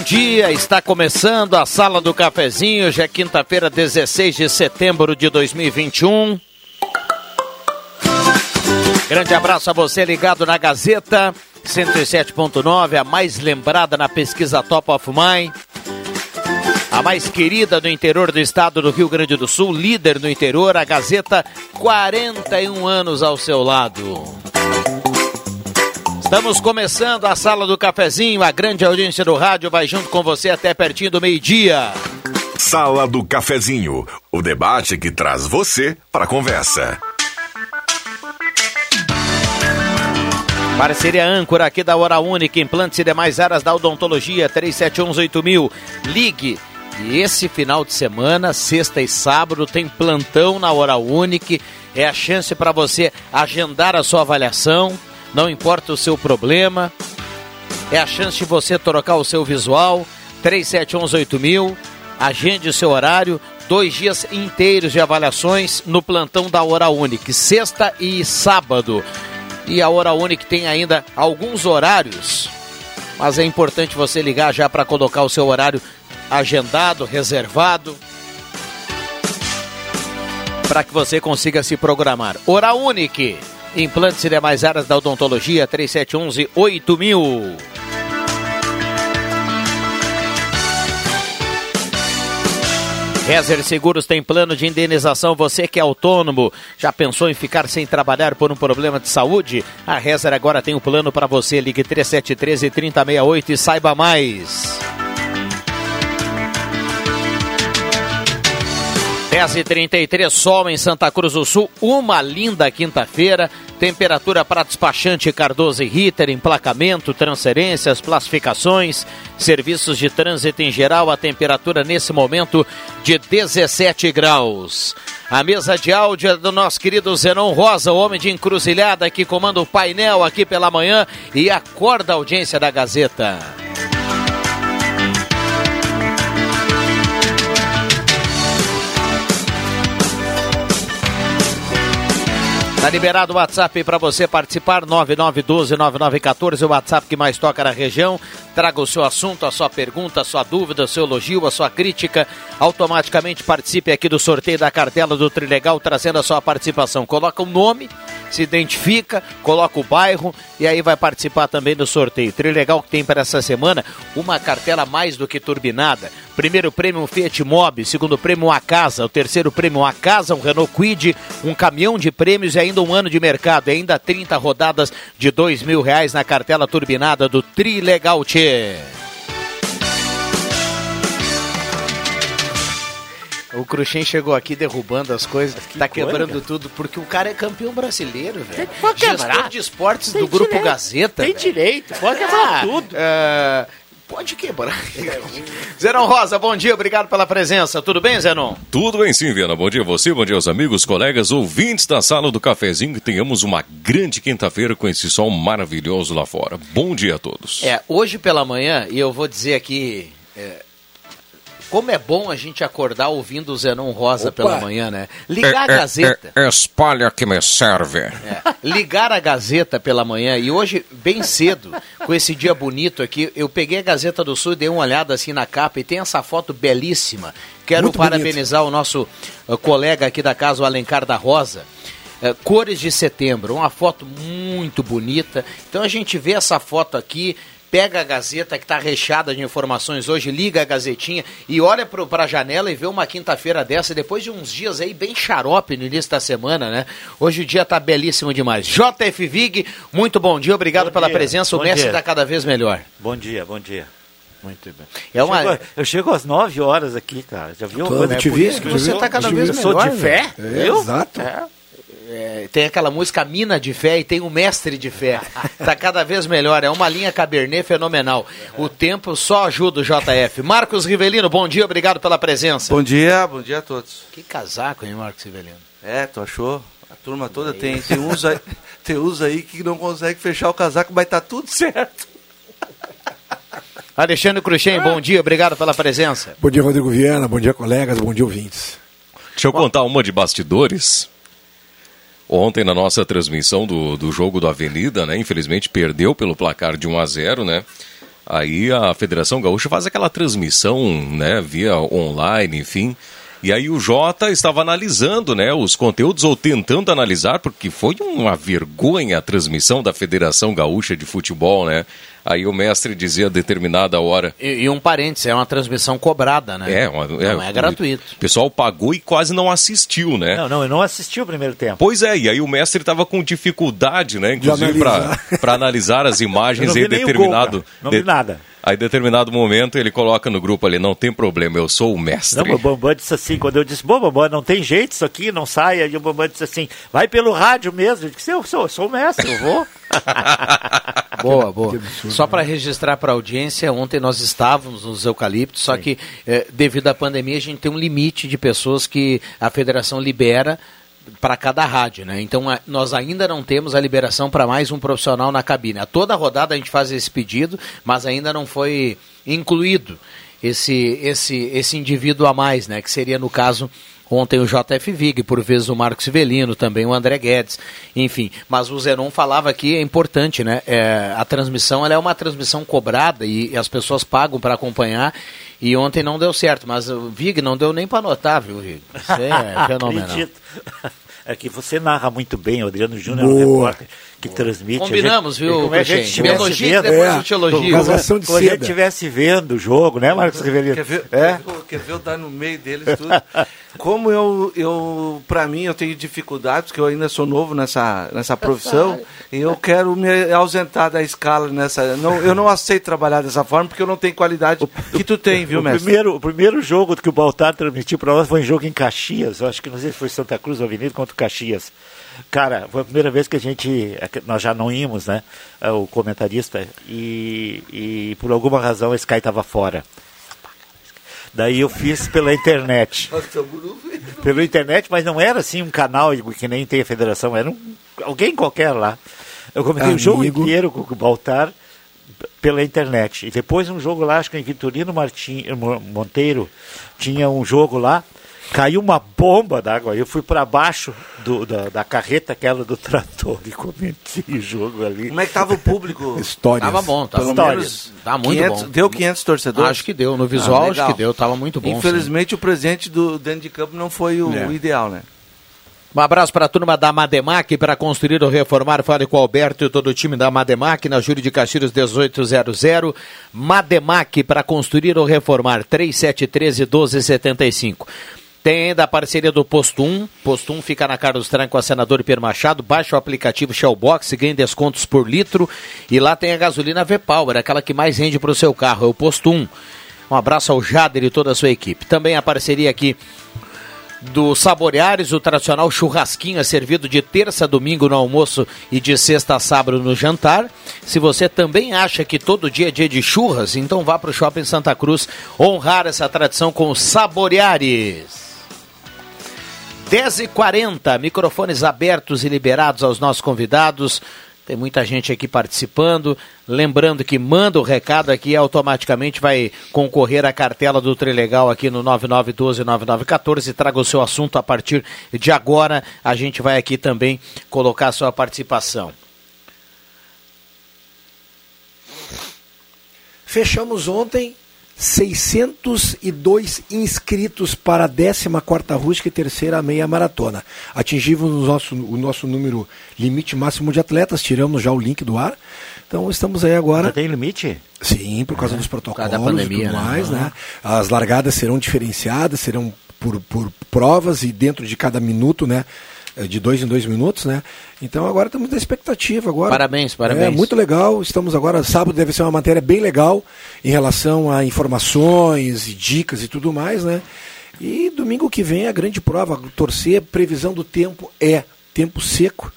Bom dia. Está começando a Sala do Cafezinho. Hoje é quinta-feira, 16 de setembro de 2021. Grande abraço a você ligado na Gazeta 107.9, a mais lembrada na pesquisa Top of Mind. A mais querida do interior do estado do Rio Grande do Sul, líder no interior, a Gazeta, 41 anos ao seu lado. Estamos começando a sala do cafezinho, a grande audiência do rádio vai junto com você até pertinho do meio-dia. Sala do Cafezinho, o debate que traz você para a conversa. Parceria âncora aqui da Hora Única, implantes e demais áreas da odontologia, 37118000. Ligue. E esse final de semana, sexta e sábado, tem plantão na Hora Única. É a chance para você agendar a sua avaliação não importa o seu problema, é a chance de você trocar o seu visual, 37118000, agende o seu horário, dois dias inteiros de avaliações no plantão da Hora Unique, sexta e sábado. E a Hora Unique tem ainda alguns horários, mas é importante você ligar já para colocar o seu horário agendado, reservado, para que você consiga se programar. Hora Unique Implantes e demais áreas da odontologia, 3711-8000. Rezer Seguros tem plano de indenização. Você que é autônomo, já pensou em ficar sem trabalhar por um problema de saúde? A Rezer agora tem um plano para você. Ligue 3713 3068 e saiba mais. 10h33, sol em Santa Cruz do Sul, uma linda quinta-feira. Temperatura para despachante Cardoso e Ritter, emplacamento, transferências, classificações, serviços de trânsito em geral. A temperatura nesse momento de 17 graus. A mesa de áudio é do nosso querido Zenon Rosa, o homem de encruzilhada que comanda o painel aqui pela manhã e acorda a audiência da Gazeta. Tá liberado o WhatsApp para você participar, 9912-9914, o WhatsApp que mais toca na região. Traga o seu assunto, a sua pergunta, a sua dúvida, o seu elogio, a sua crítica. Automaticamente participe aqui do sorteio da cartela do Trilegal, trazendo a sua participação. Coloca o um nome, se identifica, coloca o bairro e aí vai participar também do sorteio. Trilegal que tem para essa semana uma cartela mais do que turbinada. Primeiro prêmio um Fiat Mobi, segundo prêmio a casa, o terceiro prêmio a casa, um Renault Quid, um caminhão de prêmios e ainda um ano de mercado, e ainda 30 rodadas de dois mil reais na cartela turbinada do Trilegal Tchê. O Cruxem chegou aqui derrubando as coisas, que tá quebrando coisa, tudo, porque o cara é campeão brasileiro, velho. Gestor de esportes Tem do Grupo direito. Gazeta. Tem direito, pode quebrar ah, tudo. Uh, pode quebrar. Zenon Rosa, bom dia, obrigado pela presença. Tudo bem, Zenon? Tudo bem sim, Viana. Bom dia a você, bom dia aos amigos, colegas, ouvintes da sala do cafezinho. Que tenhamos uma grande quinta-feira com esse sol maravilhoso lá fora. Bom dia a todos. É, hoje pela manhã, e eu vou dizer aqui. É como é bom a gente acordar ouvindo o Zenon Rosa Opa. pela manhã, né? Ligar é, a Gazeta. É, é, espalha que me serve. É, ligar a Gazeta pela manhã. E hoje, bem cedo, com esse dia bonito aqui, eu peguei a Gazeta do Sul e dei uma olhada assim na capa e tem essa foto belíssima. Quero Muito parabenizar bonito. o nosso uh, colega aqui da casa, o Alencar da Rosa. Uh, cores de setembro, uma foto muito bonita. Então a gente vê essa foto aqui pega a Gazeta que está recheada de informações hoje, liga a Gazetinha e olha para a janela e vê uma quinta-feira dessa, depois de uns dias aí bem xarope no início da semana, né? Hoje o dia está belíssimo demais. JF Vig, muito bom dia, obrigado bom pela dia, presença, o Messi está cada vez melhor. Bom dia, bom dia. Muito bem. É uma... Chego, eu chego às 9 horas aqui, cara. Já viu? Tô, é te por vi, isso que te você está cada te vez melhor. Eu sou de fé, É, viu? exato. É. É, tem aquela música Mina de Fé e tem o Mestre de Fé. Tá cada vez melhor. É uma linha Cabernet fenomenal. O tempo só ajuda o JF. Marcos Rivelino, bom dia, obrigado pela presença. Bom dia, bom dia a todos. Que casaco, hein, Marcos Rivelino? É, tu achou? A turma toda tem, tem uns aí, tem uns aí que não consegue fechar o casaco, mas tá tudo certo. Alexandre Cruxem, bom dia, obrigado pela presença. Bom dia, Rodrigo Viana. Bom dia, colegas. Bom dia, ouvintes. Deixa eu contar uma de bastidores. Ontem, na nossa transmissão do, do jogo do Avenida, né? Infelizmente perdeu pelo placar de 1 a 0 né? Aí a Federação Gaúcha faz aquela transmissão, né? Via online, enfim. E aí o Jota estava analisando, né? Os conteúdos, ou tentando analisar, porque foi uma vergonha a transmissão da Federação Gaúcha de Futebol, né? Aí o mestre dizia a determinada hora. E, e um parênteses, é uma transmissão cobrada, né? É, uma, Não é gratuito. O pessoal pagou e quase não assistiu, né? Não, não, eu não assisti o primeiro tempo. Pois é, e aí o mestre estava com dificuldade, né? Inclusive analisar. para analisar as Eu imagens em determinado. gol. Não vi nada. Aí, em determinado momento, ele coloca no grupo ali: não tem problema, eu sou o mestre. Não, o Bambam disse assim, quando eu disse, bom, Bambam, não tem jeito isso aqui, não sai. Aí o Bambam disse assim, vai pelo rádio mesmo. Eu disse, eu sou, sou o mestre, eu vou. Boa, boa. Só para registrar para a audiência, ontem nós estávamos nos eucaliptos, só que eh, devido à pandemia a gente tem um limite de pessoas que a federação libera para cada rádio, né? Então a- nós ainda não temos a liberação para mais um profissional na cabine. A toda rodada a gente faz esse pedido, mas ainda não foi incluído esse esse esse indivíduo a mais, né? Que seria no caso Ontem o JF Vig, por vezes o Marcos Civelino, também o André Guedes, enfim. Mas o Zenon falava que é importante, né? É, a transmissão ela é uma transmissão cobrada e, as pessoas pagam para acompanhar. E ontem não deu certo, mas o Vig não deu nem para anotar, viu, Vig? Isso é fenomenal. Acredito. É que você narra muito bem, Adriano Júnior é um repórter que transmite. Combinamos, a gente, viu, como é que a gente? Me estivesse elogie, vendo, depois É, eu te elogio. por causa de como a gente estivesse vendo o jogo, né, Marcos Rivelino? Quer ver, É? quer ver eu dar no meio deles tudo? Como eu, eu para mim, eu tenho dificuldades, porque eu ainda sou novo nessa, nessa profissão, e eu quero me ausentar da escala nessa. Não, eu não aceito trabalhar dessa forma, porque eu não tenho qualidade que tu tem, viu, o mestre? primeiro, o primeiro jogo que o Baltar transmitiu para nós foi um jogo em Caxias. Eu acho que não sei se foi Santa Cruz ou Avenida contra o Caxias. Cara, foi a primeira vez que a gente. Nós já não íamos, né? é, O comentarista. E, e por alguma razão a Sky estava fora. Daí eu fiz pela internet. Pela internet, mas não era assim um canal que nem tem a federação, era um, alguém qualquer lá. Eu comentei o jogo Amigo. inteiro com o Baltar pela internet. E depois um jogo lá, acho que em Vitorino Martin, Mo- Monteiro, tinha um jogo lá, caiu uma bomba d'água. Eu fui para baixo do- da, da carreta aquela do trator e comentei o jogo ali. Como é que tava o público? Histórias. Tava bom, tava bom. menos Tá muito 500 bom. Deu 500 torcedores? Acho que deu. No visual, Ah, acho que deu. Tava muito bom. sim. Infelizmente, o presente do dentro de campo não foi o É. ideal, né? Um abraço para a turma da Mademac para construir ou reformar. Fale com o Alberto e todo o time da Mademac na Júlio de Castilhos 1800. Mademac para construir ou reformar 3713 1275. Tem ainda a parceria do Posto 1. Posto 1 fica na Carlos Tranco com a senador Pierre Machado. Baixe o aplicativo Shellbox ganhe descontos por litro. E lá tem a gasolina V-Power, aquela que mais rende para o seu carro. É o Posto 1. Um abraço ao Jader e toda a sua equipe. Também a parceria aqui do Saboreares, o tradicional churrasquinho é servido de terça a domingo no almoço e de sexta a sábado no jantar. Se você também acha que todo dia é dia de churras, então vá para o Shopping Santa Cruz honrar essa tradição com Saboreares. 10h40, microfones abertos e liberados aos nossos convidados. Tem muita gente aqui participando. Lembrando que manda o recado aqui automaticamente vai concorrer à cartela do Trilegal aqui no 9912-9914. Traga o seu assunto a partir de agora. A gente vai aqui também colocar a sua participação. Fechamos ontem 602 inscritos para a 14ª Rústica e terceira meia maratona. Atingimos o nosso, o nosso número limite máximo de atletas, tiramos já o link do ar. Então estamos aí agora. Já tem limite? Sim, por causa dos protocolos causa pandemia, e tudo né? mais, né? As largadas serão diferenciadas, serão por, por provas e dentro de cada minuto, né? Eh, De dois em dois minutos, né? Então agora estamos na expectativa agora. Parabéns, parabéns. É muito legal. Estamos agora, sábado deve ser uma matéria bem legal em relação a informações e dicas e tudo mais, né? E domingo que vem a grande prova, torcer, previsão do tempo é tempo seco,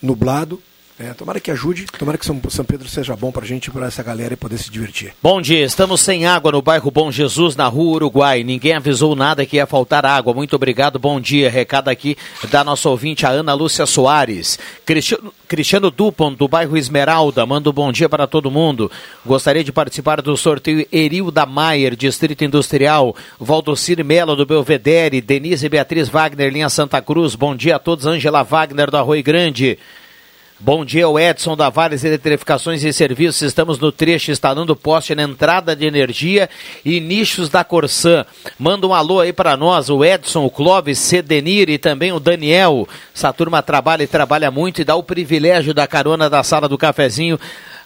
nublado. É, tomara que ajude, tomara que São, São Pedro seja bom pra gente, pra essa galera e poder se divertir. Bom dia, estamos sem água no bairro Bom Jesus, na rua Uruguai. Ninguém avisou nada que ia faltar água. Muito obrigado, bom dia. Recado aqui da nossa ouvinte, a Ana Lúcia Soares. Cristiano, Cristiano Dupont, do bairro Esmeralda, manda um bom dia para todo mundo. Gostaria de participar do sorteio Erilda Maier, Distrito Industrial. Valdocir Melo, do Belvedere. Denise Beatriz Wagner, linha Santa Cruz. Bom dia a todos. Ângela Wagner, do Arroio Grande. Bom dia, o Edson da Vales Eletrificações e Serviços. Estamos no trecho instalando poste na entrada de energia e nichos da Corsã. Manda um alô aí para nós, o Edson, o Clóvis, Cedenir e também o Daniel. Essa turma trabalha e trabalha muito e dá o privilégio da carona da sala do cafezinho.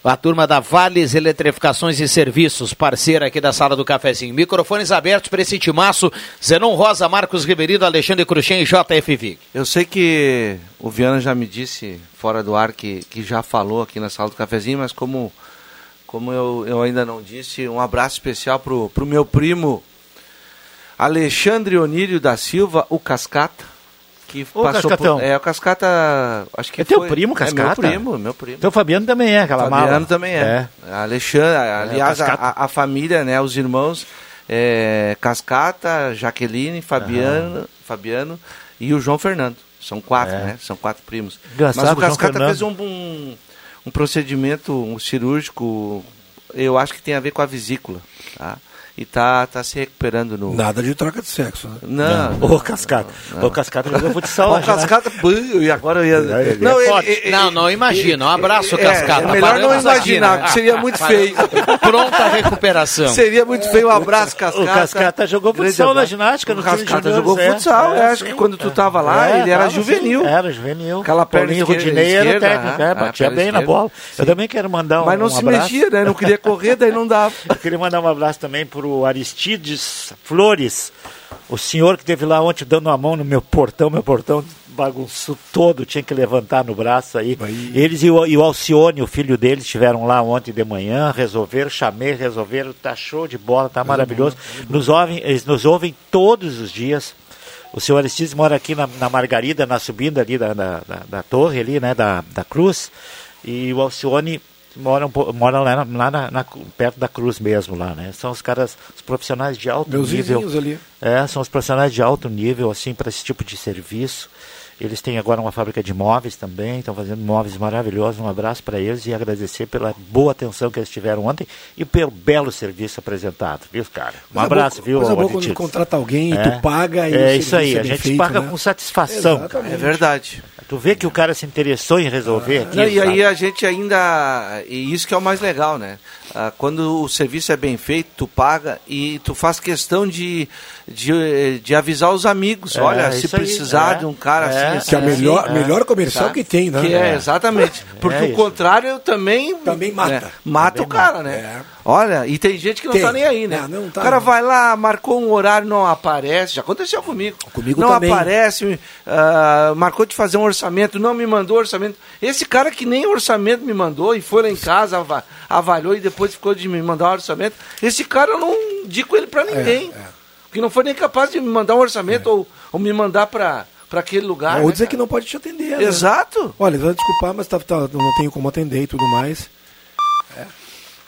A turma da Vales Eletrificações e Serviços, parceira aqui da Sala do Cafezinho. Microfones abertos para esse timaço. Zenon Rosa, Marcos Ribeiro, Alexandre Cruxem e JFV. Eu sei que o Viana já me disse fora do ar que, que já falou aqui na sala do cafezinho, mas como, como eu, eu ainda não disse, um abraço especial pro, pro meu primo Alexandre Onírio da Silva, o Cascata. Que Ô, passou Cascatão. por, É, o Cascata. Acho que É teu foi- primo, É Cascata? meu primo, meu primo. Então o Fabiano também é aquela mala. Fabiano também é. Alexandre, aliás, a, Cascata. a- a família, né, os irmãos é, Cascata, Jaqueline, Fabiano, Fabiano e o João Fernando. São quatro, É. né? São quatro primos. Engraçado, Mas o João Cascata fez um, um, um procedimento um cirúrgico, eu acho que tem a ver com a vesícula, tá? E tá, tá se recuperando no... Nada de troca de sexo. Né? Não, Ô, Cascata. Ô, Cascata jogou futsal. Né? Cascata, pô, e agora eu ia... ele Não, é ele- ele- Não, não imagina. Um abraço, é, Cascata. é melhor não Paramos aqui, imaginar, né? que seria muito feio. Pronta a recuperação. Seria muito feio. Um abraço, Cascata. O Cascata jogou futsal na ginástica, no Cascata jogou é. futsal. É, eu acho que quando tu tava lá, É, ele era juvenil. sim, Era juvenil. Aquela perna Rodinei era técnico, é, ah, batia bem na bola. Eu também quero mandar um, Mas não se mexia, né? Não queria correr, daí não dava. Eu queria mandar um abraço também pro Aristides Flores, o senhor que esteve lá ontem dando a mão no meu portão, meu portão bagunçou todo, tinha que levantar no braço aí. Aí. Eles e o, e o Alcione, o filho deles, estiveram lá ontem de manhã, resolveram, chamei, resolveram, tá show de bola, tá maravilhoso. Nos ouvem, eles nos ouvem todos os dias. O senhor Aristides mora aqui na, na Margarida, na subida ali da, da, da- da torre ali, né, da, da cruz. E o Alcione mora, um, po- mora lá, na, lá na- na- perto da cruz mesmo lá, né? São os caras, os profissionais de alto Meus nível. ali. É, são os profissionais de alto nível, assim, para esse tipo de serviço. Eles têm agora uma fábrica de móveis também, estão fazendo móveis maravilhosos. Um abraço para eles e agradecer pela boa atenção que eles tiveram ontem e pelo belo serviço apresentado, viu, cara? Um Coisa abraço, boa- viu, Coisa boa Aristides? quando contrata alguém e É. tu paga e É isso aí, serviço a gente feito, paga né? com satisfação. Exatamente. É verdade. Tu vê que o cara se interessou em resolver aqui. Não, e aí a gente ainda. E isso que é o mais legal, né? Ah, quando o serviço é bem feito, tu paga e tu faz questão de, de, de avisar os amigos. É, Olha, se isso aí, precisar é. de um cara É. assim, Que é a melhor, É. melhor comercial Tá. que tem, né? Que é, exatamente. Porque É o contrário também. Também mata. né, mata o cara, né? É. Olha, e tem gente que não Tem. tá nem aí, né? Não, não tá, o cara não. vai lá, marcou um horário, não aparece. Já aconteceu comigo. Comigo não também. aparece, ah, marcou de fazer um orçamento, não me mandou orçamento. Esse cara que nem orçamento me mandou e foi lá em casa, ava- avaliou e depois ficou de me mandar um orçamento. Esse cara eu não indico ele pra ninguém. é. Porque não foi nem capaz de me mandar um orçamento ou, ou me mandar pra, pra aquele lugar. Ou né, dizer cara? que não pode te atender. né? Exato. Olha, vai desculpar, mas tá, tá- não tenho como atender e tudo mais.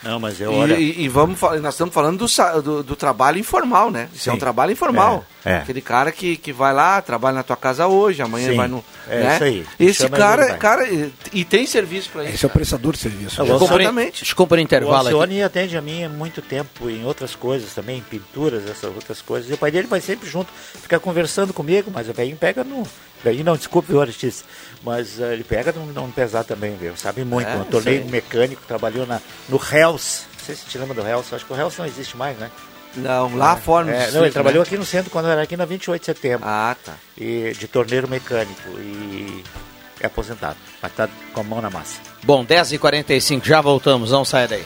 Não, mas eu E, olha. e- e vamos nós estamos falando do, do, do trabalho informal, né? Isso é um trabalho informal. É, é. Aquele cara que, que vai lá, trabalha na tua casa hoje, amanhã Sim. vai no. É né? isso aí. Esse cara, cara, e, tem serviço pra isso. Esse é o prestador de serviço. Eu Exatamente. Eu um O intervalo aqui. Alcione atende a mim há muito tempo em outras coisas também, em pinturas, essas outras coisas. E o pai dele vai sempre junto, ficar conversando comigo, mas o velhinho pega no. Velhinho não, desculpe, viu, Aristides, mas eh, ele pega no, no pesado também, viu? Sabe muito. É, eu tornei isso aí. mecânico, trabalhou na, no Hells. Não sei se te lembra do Hells, acho que o Hells não existe mais, né? Não, lá fora no É, não, ele trabalhou né? aqui no centro quando era aqui na 28 de setembro. Ah, tá. e de torneiro mecânico. E é aposentado. Mas tá com a mão na massa. Bom, 10h45, já voltamos, não sai daí.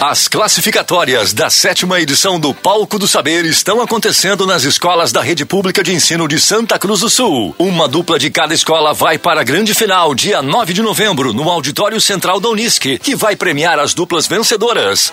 As classificatórias da sétima edição do Palco do Saber estão acontecendo nas escolas da Rede Pública de Ensino de Santa Cruz do Sul. Uma dupla de cada escola vai para a grande final, dia 9 de novembro, no Auditório Central da Unisc, que vai premiar as duplas vencedoras.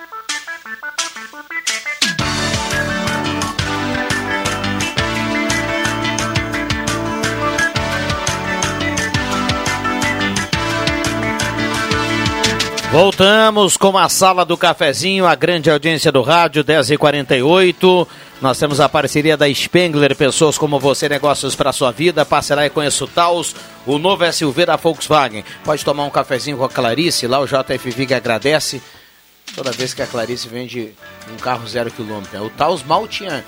Voltamos com a sala do cafezinho, a grande audiência do rádio, 10h48. Nós temos a parceria da Spengler, pessoas como você, negócios para sua vida. E conheça o Taos, o novo SUV da Volkswagen. Pode tomar um cafezinho com a Clarice, lá o JFV agradece. Toda vez que a Clarice vende um carro zero quilômetro. né? O Taos mal tinha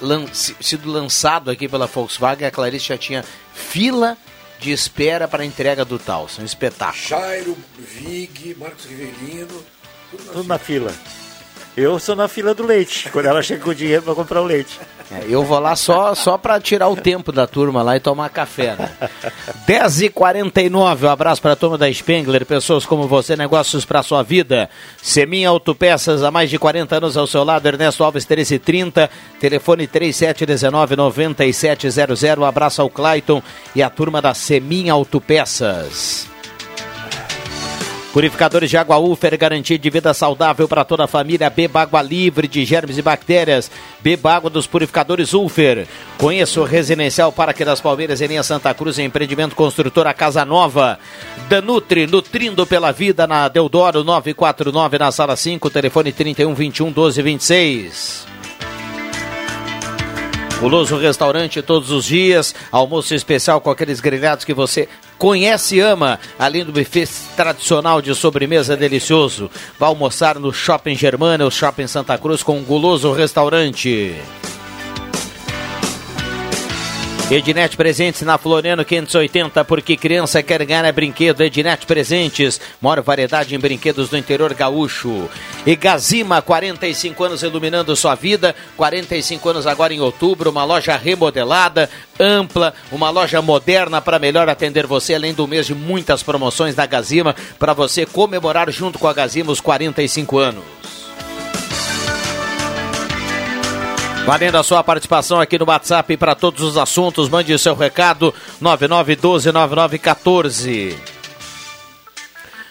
lan sido lançado aqui pela Volkswagen, a Clarice já tinha fila de espera para a entrega do Taos. Um espetáculo. Jairo, Vig, Marcos Rivelino. Tudo na Tudo na fila. Eu sou na fila do leite, quando ela chega com o dinheiro para comprar o leite. É, eu vou lá só, só para tirar o tempo da turma lá e tomar café. Né? 10h49, um abraço para a turma da Spengler, pessoas como você, negócios para sua vida. Seminha Autopeças, há mais de 40 anos ao seu lado, Ernesto Alves 1330, telefone 3719-9700. Um abraço ao Clayton e a turma da Seminha Autopeças. Purificadores de água Ufer, garantia de vida saudável para toda a família. Beba água livre de germes e bactérias. Beba água dos purificadores Ufer. Conheça o Residencial Parque das Palmeiras em linha Santa Cruz, empreendimento construtora Casa Nova. Danutri, nutrindo pela vida na Deodoro 949 na sala 5, telefone 31 21 12 26. Guloso Restaurante todos os dias, almoço especial com aqueles grelhados que você conhece e ama, além do buffet tradicional de sobremesa delicioso. Vá almoçar no Shopping Germana, o Shopping Santa Cruz com o Guloso Restaurante. Ednet Presentes na Floriano 580, porque criança quer ganhar é brinquedo. Ednet Presentes, maior variedade em brinquedos do interior gaúcho. E Gazima, 45 anos iluminando sua vida, 45 anos agora em outubro, uma loja remodelada, ampla, uma loja moderna para melhor atender você, além do mês de muitas promoções da Gazima, para você comemorar junto com a Gazima os 45 anos. Valendo a sua participação aqui no WhatsApp para todos os assuntos, mande o seu recado 99129914.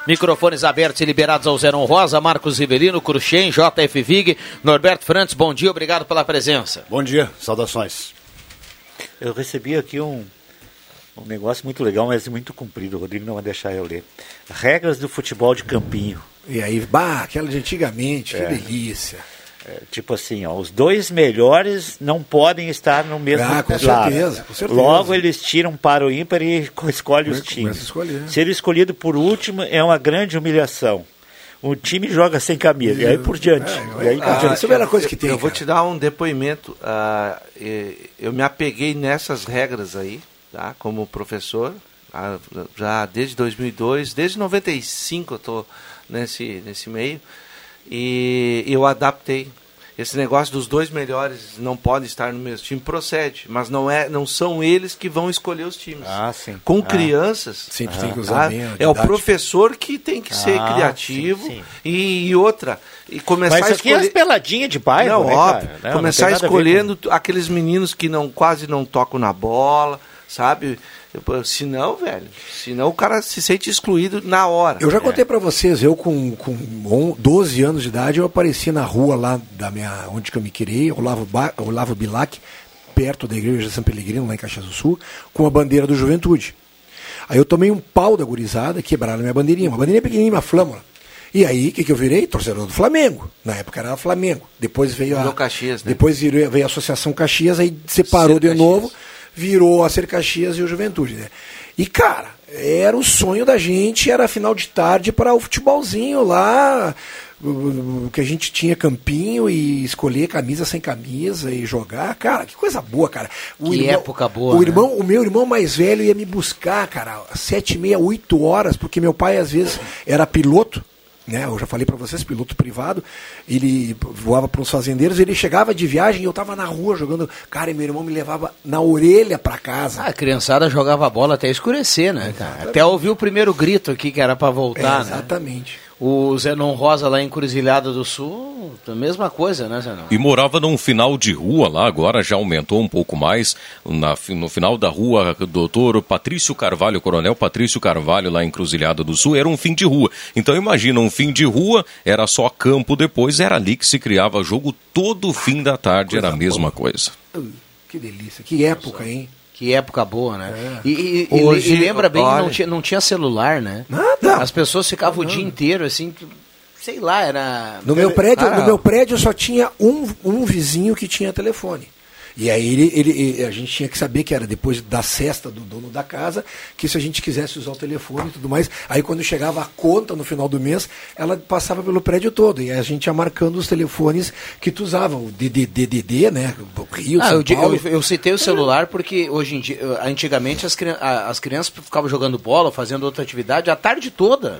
Microfones abertos e liberados ao Zeron Rosa, Marcos Rivelino, Cruxem, JF Vig, Norberto Frantes, bom dia, obrigado pela presença. Bom dia, saudações. Eu recebi aqui um, um negócio muito legal, mas muito comprido. O Rodrigo não vai deixar eu ler. Regras do futebol de campinho. E aí, bah, aquela de antigamente, É. que delícia. É, tipo assim, ó, os dois melhores não podem estar no mesmo Ah, com lado. certeza, com certeza. Logo eles tiram para o ímpar e co- escolhe os a times. escolher. Ser escolhido por último é uma grande humilhação. O time joga sem camisa, e aí por diante. e aí por Ah, diante. eu- Eu vou te dar um depoimento. ah, eu me apeguei nessas regras aí, tá? Como professor, ah, já desde 2002, desde 95 eu tô nesse nesse meio e eu adaptei. Esse negócio dos dois melhores não podem estar no mesmo time procede, mas não é, não são eles que vão escolher os times. Ah, sim. Com Ah. crianças, Sim, ah, tem que usar tá? bem a é o professor que tem que ser Ah, criativo sim, sim. E, e outra e começar Mas a isso aqui é escolher as peladinhas de bairro, não, né, óbvio. Não, Começar não escolhendo t- aqueles meninos que não quase não tocam na bola, sabe? Eu- Senão, velho, senão o cara se sente excluído na hora. Eu já contei pra vocês, eu com, com on- 12 anos de idade, eu apareci na rua lá da minha, onde que eu me criei, Olavo, ba, Olavo Bilac, perto da igreja de São Pellegrino, lá em Caxias do Sul, com a bandeira do Juventude. Aí eu tomei um pau da gurizada, quebraram minha bandeirinha, uma bandeirinha pequenininha, uma flâmula. E aí, o que, que eu virei? Torcedor do Flamengo. Na época era Flamengo. Depois veio a. Caxias, né? Depois virou, veio a Associação Caxias, aí separou Ser de Caxias. novo, virou a Ser Caxias e o Juventude, né? E, cara, era o sonho da gente, era final de tarde para o futebolzinho lá, que a gente tinha campinho e escolher camisa sem camisa e jogar. Cara, que coisa boa, cara. O Que época boa, O, né? irmão, o meu irmão mais velho ia me buscar, cara, às sete e meia, oito horas, porque meu pai às vezes era piloto. Né, eu já falei para vocês, piloto privado, ele voava para uns fazendeiros, ele chegava de viagem e eu tava na rua jogando, cara, e meu irmão me levava na orelha para casa. Ah, a criançada jogava bola até escurecer, né, cara? Até ouvir o primeiro grito aqui que era pra voltar, É, né? exatamente. O Zenon Rosa lá em Cruzilhada do Sul, a mesma coisa, né, Zenon? E morava num final de rua lá, agora já aumentou um pouco mais, na, no final da rua doutor Patrício Carvalho, Coronel Patrício Carvalho, lá em Cruzilhada do Sul, era um fim de rua. Então imagina, um fim de rua, era só campo depois, era ali que se criava jogo todo fim da tarde, era a mesma coisa. Que delícia, que época, hein? Que época boa, né? É. E, e- Hoje, e lembra bem que olha- não tinha, não tinha celular, né? Nada. As pessoas ficavam o dia inteiro assim, sei lá, era. No meu prédio, Cara, no meu prédio só tinha um, um vizinho que tinha telefone. E aí ele, ele, a gente tinha que saber que era depois da cesta do dono da casa, que se a gente quisesse usar o telefone e tudo mais, aí quando chegava a conta no final do mês, ela passava pelo prédio todo. E aí a gente ia marcando os telefones que tu usava, o DDD, né? Rio, Ah, São eu, Paulo. eu, eu citei o celular porque hoje em dia, eh, antigamente as, as crianças ficavam jogando bola, fazendo outra atividade a tarde toda.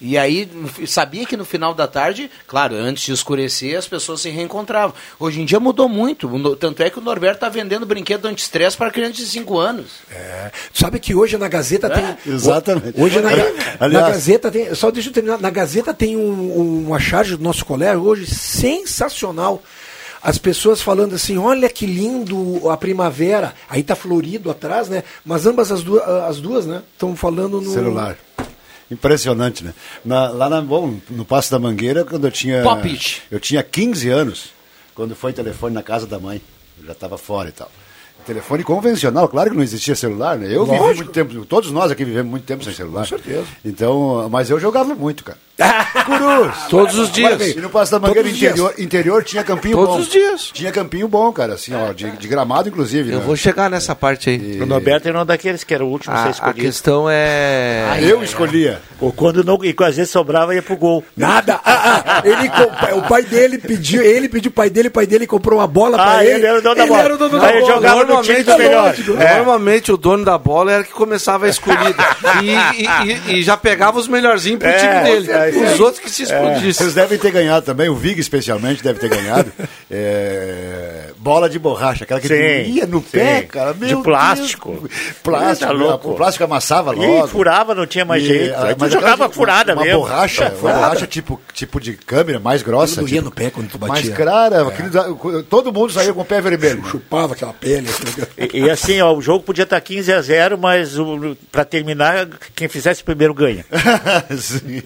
E aí sabia que no final da tarde, claro, antes de escurecer, as pessoas se reencontravam. Hoje em dia mudou muito. Tanto é que o Norberto está vendendo brinquedo anti-estresse para crianças de 5 anos. É. Sabe que hoje na Gazeta tem. Exatamente. Hoje na, Ali- na aliás- Gazeta tem. Só deixa eu terminar. Na Gazeta tem um, uma charge do nosso colégio hoje sensacional. As pessoas falando assim, olha que lindo a primavera. Aí tá florido atrás, né? Mas ambas as duas, as duas né? Estão falando no. Celular. Impressionante, né? Na- lá na, bom, no Passo da Mangueira, quando eu tinha. Palpite. Eu tinha 15 anos, quando foi telefone na casa da mãe. Eu já estava fora e tal. Telefone convencional, claro que não existia celular, né? Eu vivi Lógico. muito tempo, todos nós aqui vivemos muito tempo sem celular. Com certeza. Então, mas eu jogava muito, cara. Cruz. Todos os dias. E no Passo da Mangueira Todos interior, interior tinha campinho Todos bom. os dias. Tinha campinho bom, cara, assim, ó, de, de gramado, inclusive. Eu né? vou chegar nessa parte aí. O Norberto era um daqueles que era o último a ser A, a escolhido. questão é. Eu escolhia. Ou quando não, e às vezes sobrava ia pro gol. Nada. Ah, ah, ele, co- o pai dele pediu, ele pediu o pai dele, o pai dele comprou uma bola pra Ah, ele. ele era o dono da bola. era o dono da bola. jogava no time do melhor. É. Normalmente o dono da bola era que começava a escolhida. e, e- e- e já pegava os melhorzinhos pro É, time dele. é, é. Os outros que se explodissem. Vocês devem ter ganhado também, o Vig especialmente deve ter ganhado. É, bola de borracha, aquela que Sim, ia no pé, sim. cara. De meu plástico. Deus. Plástico, Tá louco. o plástico amassava E logo. furava, não tinha mais E, jeito. ah, Aí mas jogava de- furada uma mesmo. borracha, uma Furada. borracha tipo, tipo de câmera, mais grossa. Doía tipo- no pé quando tu Mas, batia. cara, aquele da- todo mundo saía com o pé vermelho. Chupava aquela pele. E, e assim, ó, o jogo podia estar 15 a 0, mas o, pra terminar, quem fizesse primeiro ganha. Sim.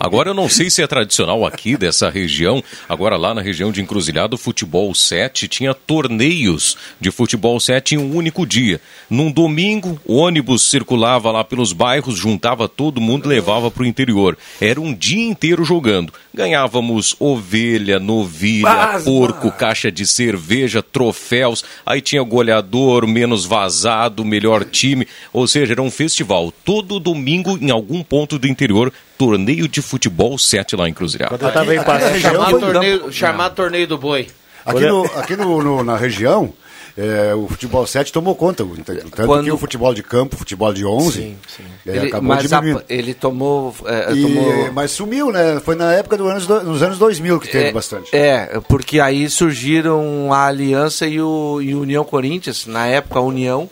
Agora eu não sei se é tradicional aqui dessa região, agora lá na região de Encruzilhada, o futebol 7 tinha torneios de futebol 7 em um único dia. Num domingo, o ônibus circulava lá pelos bairros, juntava todo mundo e levava para o interior. Era um dia inteiro jogando. Ganhávamos ovelha, novilha, Mas, porco, mano. caixa de cerveja, troféus. Aí tinha goleador, menos vazado, melhor time. Ou seja, era um festival. Todo domingo, em algum ponto do interior, torneio de futebol 7 lá em Cruzilhada. Quando eu tava em foi- torneio, chamado torneio do boi. Aqui, no, aqui no, no- na região, é, o futebol 7 tomou conta. Tanto Quando- que o futebol de campo, o futebol de 11, Sim, sim. é, Ele, acabou mas a- diminuindo. ele tomou. é, E- tomou Mas sumiu, né? Foi na época dos anos, nos anos 2000 que teve é, bastante. É, porque aí surgiram a Aliança e o, e o União Corinthians, na época a União,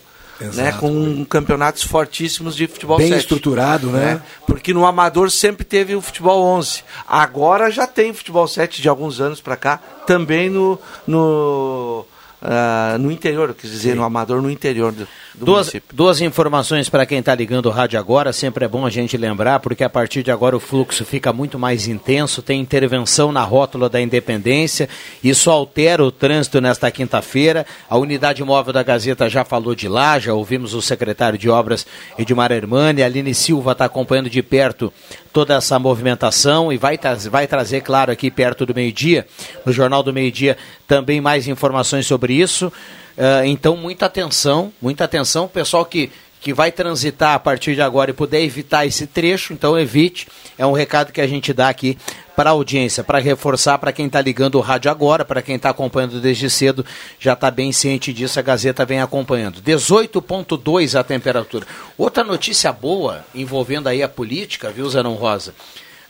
né, com campeonatos fortíssimos de futebol Bem 7. estruturado, né? É, porque no Amador sempre teve o futebol 11. Agora já tem futebol 7 de alguns anos para cá, também no, no, ah, no interior, eu quis dizer, no Amador, no interior do, do Duas, município. duas informações para quem está ligando o rádio agora, sempre é bom a gente lembrar, porque a partir de agora o fluxo fica muito mais intenso, tem intervenção na rótula da Independência, isso altera o trânsito nesta quinta-feira. A unidade móvel da Gazeta já falou de lá, já ouvimos o secretário de Obras Edmar Hermani, a Aline Silva está acompanhando de perto toda essa movimentação e vai, tra- vai trazer, claro, aqui perto do meio-dia, no Jornal do Meio-Dia, também mais informações sobre isso. Ah, então, muita atenção, muita atenção. Pessoal que, que vai transitar a partir de agora e puder evitar esse trecho, então evite. É um recado que a gente dá aqui para a audiência, para reforçar para quem está ligando o rádio agora, para quem está acompanhando desde cedo, já está bem ciente disso, a Gazeta vem acompanhando. 18,2 a temperatura. Outra notícia boa envolvendo aí a política, viu, Zanon Rosa?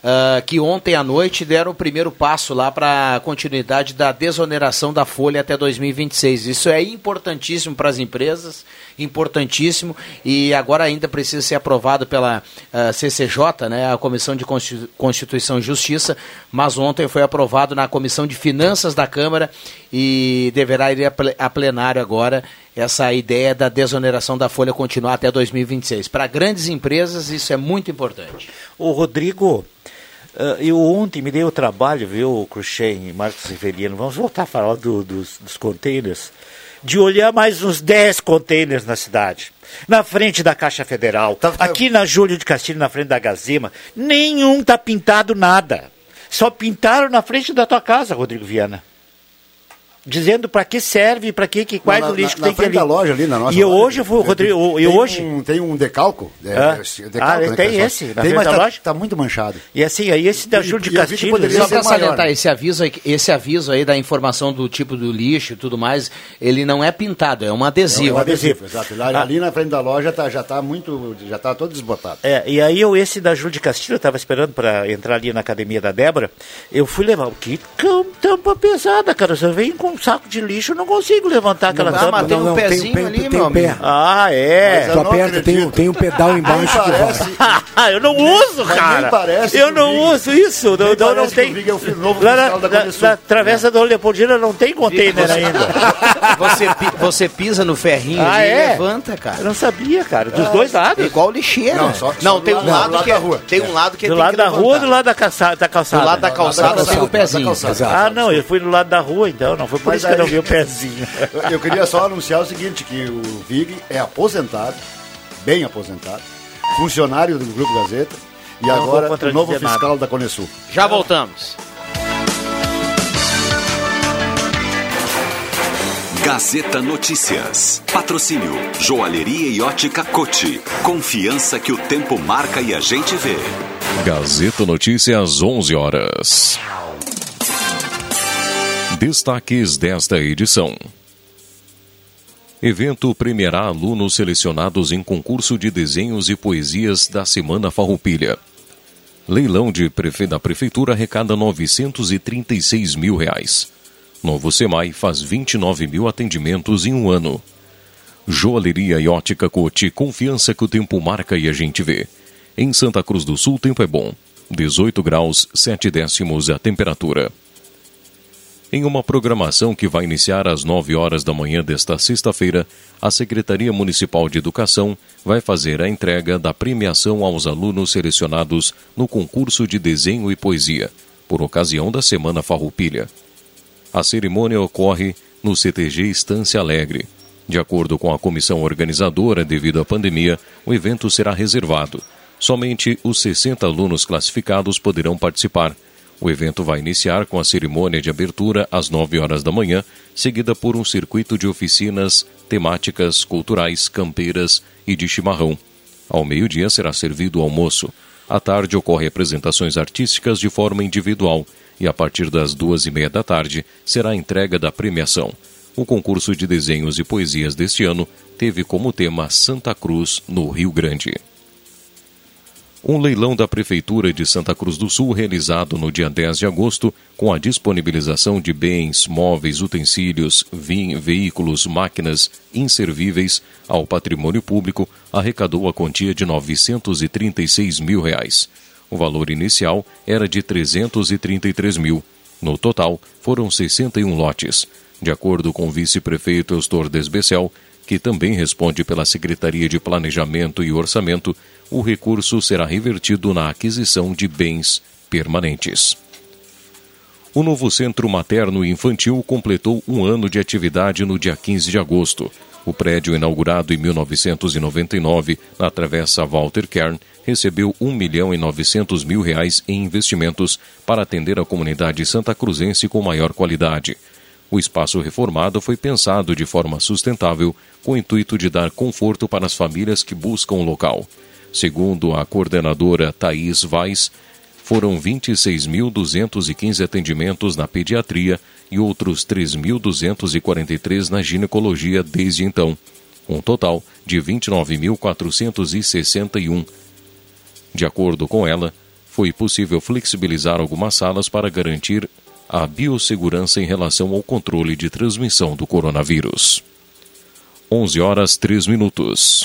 Ah, que ontem à noite deram o primeiro passo lá para a continuidade da desoneração da folha até 2026. Isso é importantíssimo para as empresas, importantíssimo, e agora ainda precisa ser aprovado pela ah, CCJ, né, a Comissão de Constitu- Constituição e Justiça, mas ontem foi aprovado na Comissão de Finanças da Câmara e deverá ir a plenário agora essa ideia da desoneração da folha continuar até 2026. Para grandes empresas, isso é muito importante. O Rodrigo, ah, eu ontem me dei o trabalho, viu, Cruxem e Marcos Rivelino, vamos voltar a falar do- dos, dos containers, de olhar mais uns 10 containers na cidade. Na frente da Caixa Federal, aqui na Júlio de Castilho, na frente da Gazima, nenhum tá pintado nada. Só pintaram na frente da tua casa, Rodrigo Viana. Dizendo para que serve, para que, que quais o lixo na, que tem na frente que da ali. loja ali, na nossa E loja, hoje eu fui, tem- Rodrigo, eu tem hoje. Um, tem um decalco. é, Ah. esse Ah, decalco, né, tem pessoal? esse, na Tem, mas da tá, loja? tá muito manchado. E assim, aí esse da E- Júlio de e que Castilho. poderia Só para salientar, esse aviso, aí, esse aviso aí da informação do tipo do lixo e tudo mais, ele não é pintado, é um adesivo. É um adesivo, exato. Ah. Ali na frente da loja tá, já está muito. Já está todo desbotado. É, e aí eu, esse da Júlio de Castilho, eu tava esperando para entrar ali na academia da Débora, eu fui levar. Que cam- tampa pesada, cara. Eu venho com um saco de lixo, eu não consigo levantar aquela dá, tampa. mas tem um tem pezinho pé- ali, tem meu um pé. Ah, é. Mas Tu eu não aperta, tem, um- tem um pedal embaixo que vai. eu não uso, cara. parece eu não uso isso. Não, nem não, não parece que tem. é o filho novo Lá na, na- travessa da Leopoldina não tem container ainda. Você, você pisa no ferrinho Ah, ali e é? levanta, Eu cara. não sabia, cara. Dos dois lados. Igual lixeira. Não, só- não só tem um lado- lado, do lado que é, rua. tem um lado que Do tem lado da rua do lado da, calça, da calçada? Do lado da calçada tem o pezinho. Ah, não, eu fui do lado da rua, então. Não foi por Mas isso que eu não aí- vi o pezinho. Eu- queria só anunciar o seguinte, que o Vig é aposentado, bem aposentado, funcionário do Grupo Gazeta, E Não agora o novo nada. fiscal da Conesul. Já voltamos. Gazeta Notícias. Patrocínio Joalheria e Ótica Cote. Confiança que o tempo marca e a gente vê. Gazeta Notícias, 11 horas. Destaques desta edição. Evento premiará alunos selecionados em concurso de desenhos e poesias da Semana Farroupilha. Leilão de prefe... da Prefeitura arrecada 936 mil reais. Novo SEMAI faz 29 mil atendimentos em um ano. Joalheria e ótica Cote, confiança que o tempo marca e a gente vê. Em Santa Cruz do Sul, tempo é bom. 18 graus, 7 décimos a temperatura. Em uma programação que vai iniciar às 9 horas da manhã desta sexta-feira, a Secretaria Municipal de Educação vai fazer a entrega da premiação aos alunos selecionados no concurso de desenho e poesia, por ocasião da Semana Farroupilha. A cerimônia ocorre no CTG Estância Alegre. De acordo com a comissão organizadora, devido à pandemia, o evento será reservado. Somente os 60 alunos classificados poderão participar. O evento vai iniciar com a cerimônia de abertura às 9 horas da manhã, seguida por um circuito de oficinas temáticas, culturais, campeiras e de chimarrão. Ao meio-dia será servido o almoço. À tarde ocorrem apresentações artísticas de forma individual e a partir das duas e meia da tarde será a entrega da premiação. O concurso de desenhos e poesias deste ano teve como tema Santa Cruz, no Rio Grande. Um leilão da Prefeitura de Santa Cruz do Sul, realizado no dia 10 de agosto, com a disponibilização de bens, móveis, utensílios, veículos, máquinas inservíveis ao patrimônio público, arrecadou a quantia de 936 mil reais. O valor inicial era de 333 mil. No total, foram 61 lotes. De acordo com o vice-prefeito Eustor Desbecel, que também responde pela Secretaria de Planejamento e Orçamento, o recurso será revertido na aquisição de bens permanentes. O novo Centro Materno e Infantil completou um ano de atividade no dia 15 de agosto. O prédio, inaugurado em 1999, na Travessa Walter Kern, recebeu 1 milhão e 900 mil reais em investimentos para atender a comunidade santa cruzense com maior qualidade. O espaço reformado foi pensado de forma sustentável, com o intuito de dar conforto para as famílias que buscam o local. Segundo a coordenadora Thais Vaz, foram 26.215 atendimentos na pediatria e outros 3.243 na ginecologia desde então. Um total de 29.461. De acordo com ela, foi possível flexibilizar algumas salas para garantir a biossegurança em relação ao controle de transmissão do coronavírus. 11 horas 3 minutos.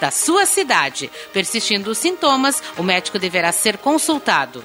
da sua cidade. Persistindo os sintomas, o médico deverá ser consultado.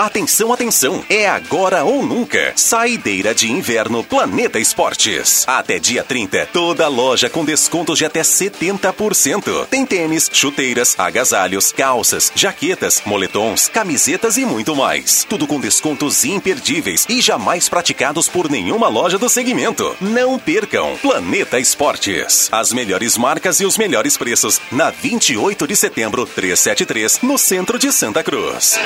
Atenção, atenção! É agora ou nunca. Saideira de inverno Planeta Esportes. Até dia 30, toda loja com descontos de até 70%. Tem tênis, chuteiras, agasalhos, calças, jaquetas, moletons, camisetas e muito mais. Tudo com descontos imperdíveis e jamais praticados por nenhuma loja do segmento. Não percam! Planeta Esportes. As melhores marcas e os melhores preços na 28 de setembro 373, no centro de Santa Cruz.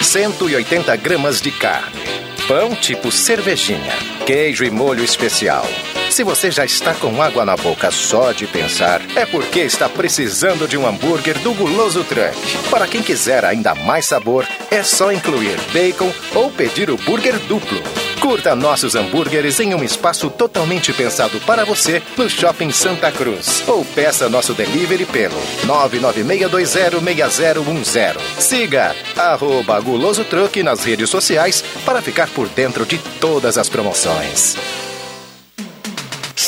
180 gramas de carne. Pão tipo cervejinha. Queijo e molho especial. Se você já está com água na boca só de pensar, é porque está precisando de um hambúrguer do Guloso Truck. Para quem quiser ainda mais sabor, é só incluir bacon ou pedir o burger duplo. Curta nossos hambúrgueres em um espaço totalmente pensado para você no Shopping Santa Cruz. Ou peça nosso delivery pelo 996206010. Siga arroba Guloso Truck nas redes sociais para ficar por dentro de todas as promoções. noise.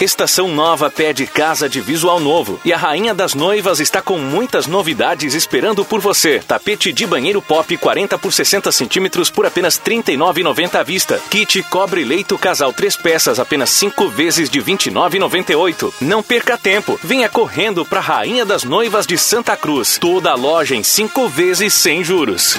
Estação Nova pede casa de visual novo e a Rainha das Noivas está com muitas novidades esperando por você. Tapete de banheiro pop 40 por 60 centímetros por apenas R$ 39,90 à vista. Kit cobre leito casal três peças apenas 5 vezes de R$ 29,98. Não perca tempo, venha correndo para Rainha das Noivas de Santa Cruz. Toda a loja em 5 vezes sem juros.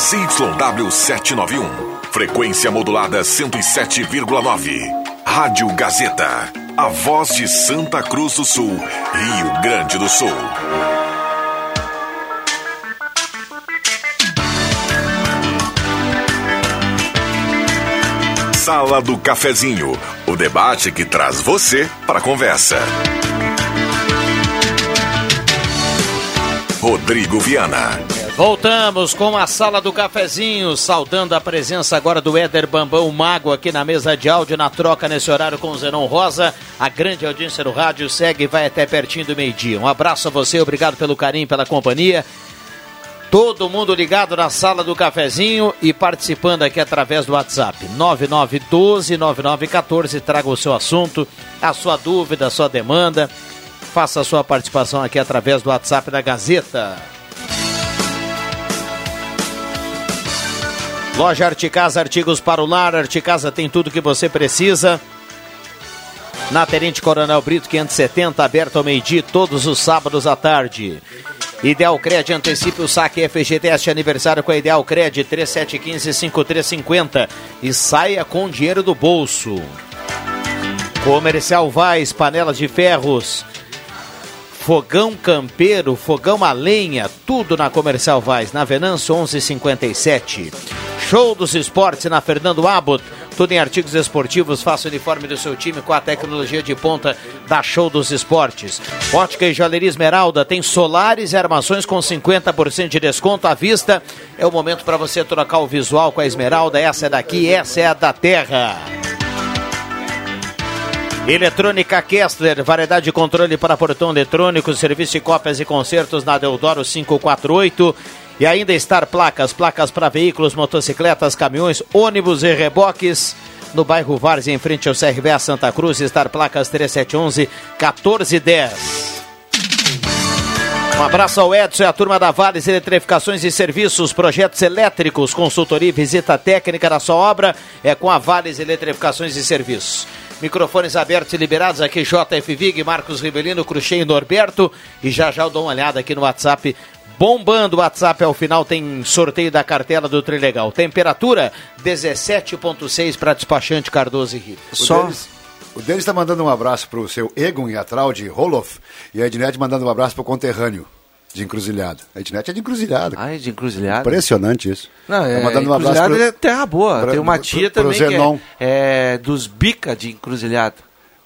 ZYW 791. Frequência modulada 107,9. Rádio Gazeta. A voz de Santa Cruz do Sul, Rio Grande do Sul. Sala do Cafezinho. O debate que traz você para a conversa. Rodrigo Viana. Voltamos com a sala do cafezinho, saudando a presença agora do Éder Bambão Mago aqui na mesa de áudio, na troca nesse horário com o Zenon Rosa. A grande audiência do rádio segue e vai até pertinho do meio-dia. Um abraço a você, obrigado pelo carinho, pela companhia. Todo mundo ligado na sala do cafezinho e participando aqui através do WhatsApp. 9912-9914. Traga o seu assunto, a sua dúvida, a sua demanda. Faça a sua participação aqui através do WhatsApp da Gazeta. Loja Articasa, artigos para o lar. Articasa tem tudo que você precisa. Na Tenente Coronel Brito 570, aberto ao meio-dia, todos os sábados à tarde. Ideal Cred antecipe o saque FGTS aniversário com a Ideal Cred 3715-5350 e saia com dinheiro do bolso. Comercial Vaz, panelas de ferros, fogão campeiro, fogão a lenha, tudo na Comercial Vaz, na Venâncio 1157. Show dos Esportes na Fernando Abbott. Tudo em artigos esportivos. Faça o uniforme do seu time com a tecnologia de ponta da Show dos Esportes. Ótica e Joalheria Esmeralda tem solares e armações com 50% de desconto à vista. É o momento para você trocar o visual com a Esmeralda. Essa é daqui, essa é a da terra. Eletrônica Kessler, variedade de controle para portão eletrônico, serviço de cópias e concertos na Deodoro 548. E ainda Star Placas, placas para veículos, motocicletas, caminhões, ônibus e reboques. No bairro Várzea, em frente ao CRBA Santa Cruz, Star Placas 3711 1410. Um abraço ao Edson e à turma da Vales Eletrificações e Serviços, projetos elétricos, consultoria e visita técnica da sua obra é com a Vales Eletrificações e Serviços. Microfones abertos e liberados aqui, JF Vig, Marcos Ribelino, Cruxem e Norberto. E já já eu dou uma olhada aqui no WhatsApp. Bombando o WhatsApp ao final tem sorteio da cartela do Trilegal. Temperatura 17.6 para despachante Cardoso e Rio. Só. O deles está mandando um abraço pro seu Egon e Atral de Roloff. E a Ednet mandando um abraço pro conterrâneo de Encruzilhado. A Ednet é de Encruzilhado. Ah, é de Encruzilhado? Impressionante isso. Não, é, Tá mandando um abraço pro- é terra boa. pro- Tem uma pro- tia pro também que Zenon. é, é dos Bica de Encruzilhado.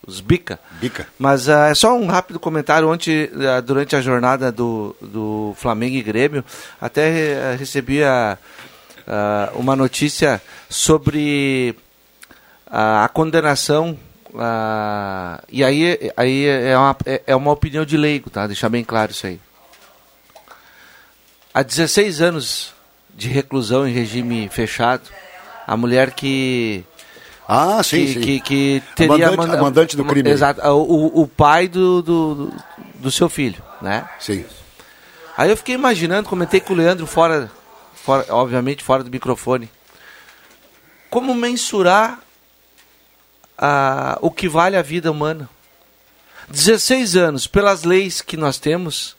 Os Bica. Bica. Mas ah, é só um rápido comentário. Ontem, ah, durante a jornada do, do Flamengo e Grêmio, até eh, recebi a- ah, uma notícia sobre a, a condenação. ah, e aí, aí é, uma, é- é uma opinião de leigo, tá? Deixar bem claro isso aí. Há 16 anos de reclusão em regime fechado, a mulher que. Ah, sim, que, sim. Que, que teria. mandante- manda- mandante do crime. Exato, o, o- o pai do, do, do seu filho, né? Sim. Aí eu fiquei imaginando, comentei com o Leandro fora, fora obviamente fora do microfone, como mensurar a, o que vale a vida humana. 16 anos, pelas leis que nós temos.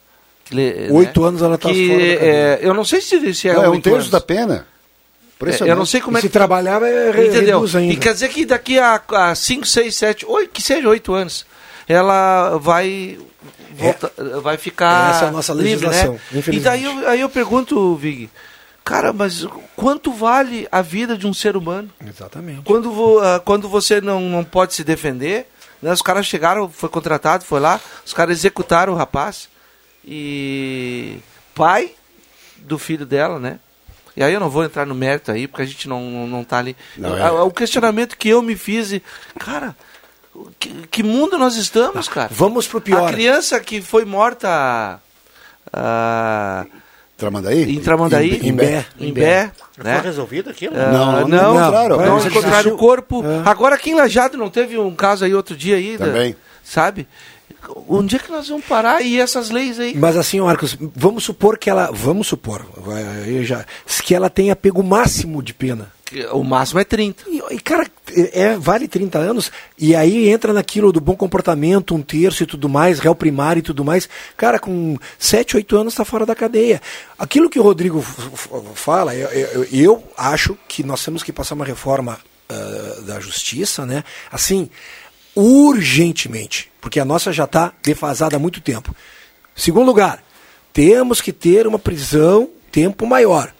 Le- Oito anos ela tá que, fora é, Eu não sei se, se é, Não, é um oito terço anos. da pena. É, eu não sei como E é se que. trabalhava, é re- Entendeu? reduz ainda. E quer dizer que daqui a 5, 6, 7, 8, que seja 8 anos, ela vai. volta- vai ficar. Essa é a nossa livre, legislação, né? E daí eu, aí eu pergunto, Vig, cara, mas quanto vale a vida de um ser humano? Exatamente. Quando, vo- ah, quando você não, não pode se defender, né, os caras chegaram, foi contratado, foi lá, os caras executaram o rapaz e pai do filho dela, né? E aí eu não vou entrar no mérito aí, porque a gente não, não, não tá ali. Não, é. Ah, O questionamento que eu me fiz, e, cara, que, que mundo nós estamos, cara? Vamos pro pior. A criança que foi morta ah, Tramandaí? em Tramandaí, Em- em Bé. em Bé, né? Foi resolvido aquilo? Ah, Não, não não, encontraram. não Não, encontraram o corpo. É. Agora aqui em Lajado não teve um caso aí outro dia aí, da- Também. sabe? Onde é que nós vamos parar e essas leis aí? Mas assim, Marcos, vamos supor que ela. Vamos supor, já, que ela tenha pego o máximo de pena. O máximo é 30. E, cara, é, vale 30 anos, e aí entra naquilo do bom comportamento, um terço e tudo mais, réu primário e tudo mais. Cara, com 7, 8 anos está fora da cadeia. Aquilo que o Rodrigo fala, eu, eu- eu acho que nós temos que passar uma reforma ah, da justiça, né? Assim, urgentemente, porque a nossa já está defasada há muito tempo. Segundo lugar, temos que ter uma prisão tempo maior.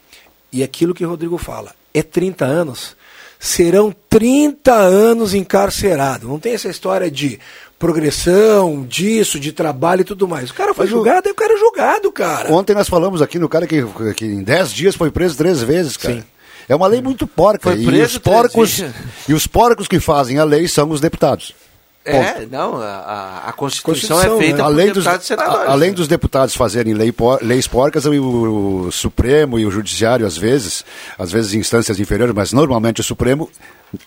E aquilo que o Rodrigo fala, é 30 anos, serão 30 anos encarcerado. Não tem essa história de progressão, disso, de trabalho e tudo mais. O cara foi Mas o- julgado, é o cara é julgado, cara. Ontem nós falamos aqui no cara que, que em 10 dias foi preso três vezes, cara. Sim. É uma lei muito porca. Foi e, preso os porcos, e os porcos que fazem a lei são os deputados. É, não, a, a- Constituição, Constituição, é feita né? Além dos, deputados senadores. a- além dos deputados fazerem lei leis porcas, o, o Supremo e o Judiciário, às vezes, às vezes em instâncias inferiores, mas normalmente o Supremo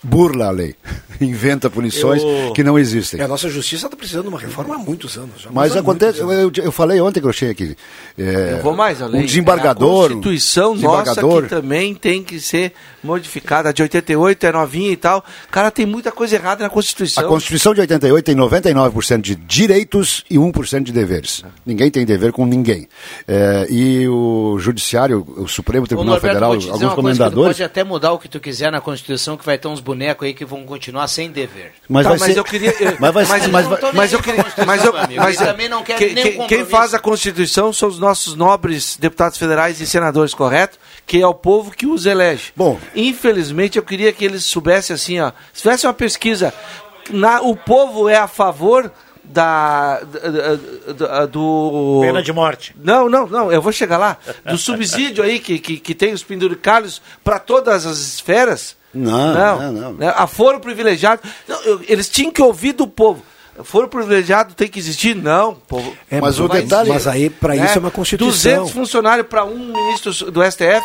burla a lei, inventa punições Eu- que não existem. É, a nossa justiça está precisando de uma reforma há muitos anos. já. Mas há acontece, muitos eu, eu falei ontem que eu achei aqui. é, Eu vou mais além. Um desembargador. A Constituição um desembargador, nossa que também tem que ser modificada. A de 88 é novinha e tal. Cara, tem muita coisa errada na Constituição. A Constituição de 88 tem 99% de direitos e 1% de deveres. Ninguém tem dever com ninguém. É, e o Judiciário, o Supremo Ô, Tribunal Federal, vou te dizer alguns coisa, comendadores. pode até mudar o que tu quiser na Constituição, que vai ter uns bonecos aí que vão continuar sem dever. Mas Tá, vai mas ser- eu queria. eu- Mas vai mas, ser- mas, mas mas eu queria. Mas eu, mas e também não quero quem, nenhum quem- quem compromisso. faz a Constituição são os nossos nobres deputados federais e senadores, correto? que é o povo que os elege. Bom, infelizmente eu queria que eles soubessem assim, ó, se tivesse uma pesquisa, na, o povo é a favor da, da- da- do Pena de morte. Não, não, não, eu vou chegar lá. Do subsídio aí que, que, que tem os penduricalhos para todas as esferas. Não, não, não. né? A foro privilegiado. Não, eu- eles tinham que ouvir do povo. Foro privilegiado tem que existir? Não, povo. É, mas o detalhe- mas aí, pra isso, é uma Constituição. 200 funcionários para um ministro do STF?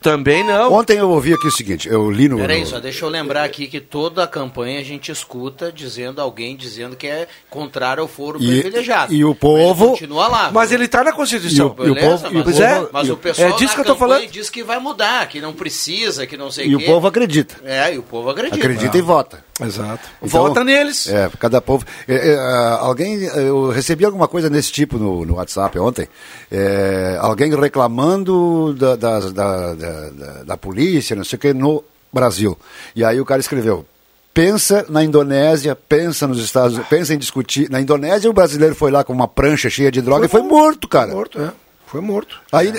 Também não. Ontem eu ouvi aqui o seguinte, eu li no... Peraí, no- só deixa eu lembrar aqui que toda a campanha a gente escuta dizendo alguém dizendo que é contrário ao foro E- privilegiado. e o povo- Ele continua lá. Mas ele está na Constituição. E o- e o Beleza, povo- mas, Pois é. mas E o o- pessoal é disso na que eu tô falando. diz que vai mudar, que não precisa, que não sei E o quê. povo acredita. É, e o povo acredita. Acredita e vota. Exato. Vota neles. É, cada povo. É, é, alguém, eu recebi alguma coisa nesse tipo no, no WhatsApp ontem. É, alguém reclamando da, da, da, da- da polícia, não sei o que, no Brasil. E aí o cara escreveu. Pensa na Indonésia, pensa nos Estados Unidos, pensa em discutir. Na Indonésia, o brasileiro foi lá com uma prancha cheia de droga e foi morto, cara. Morto, é. Foi morto. Aí,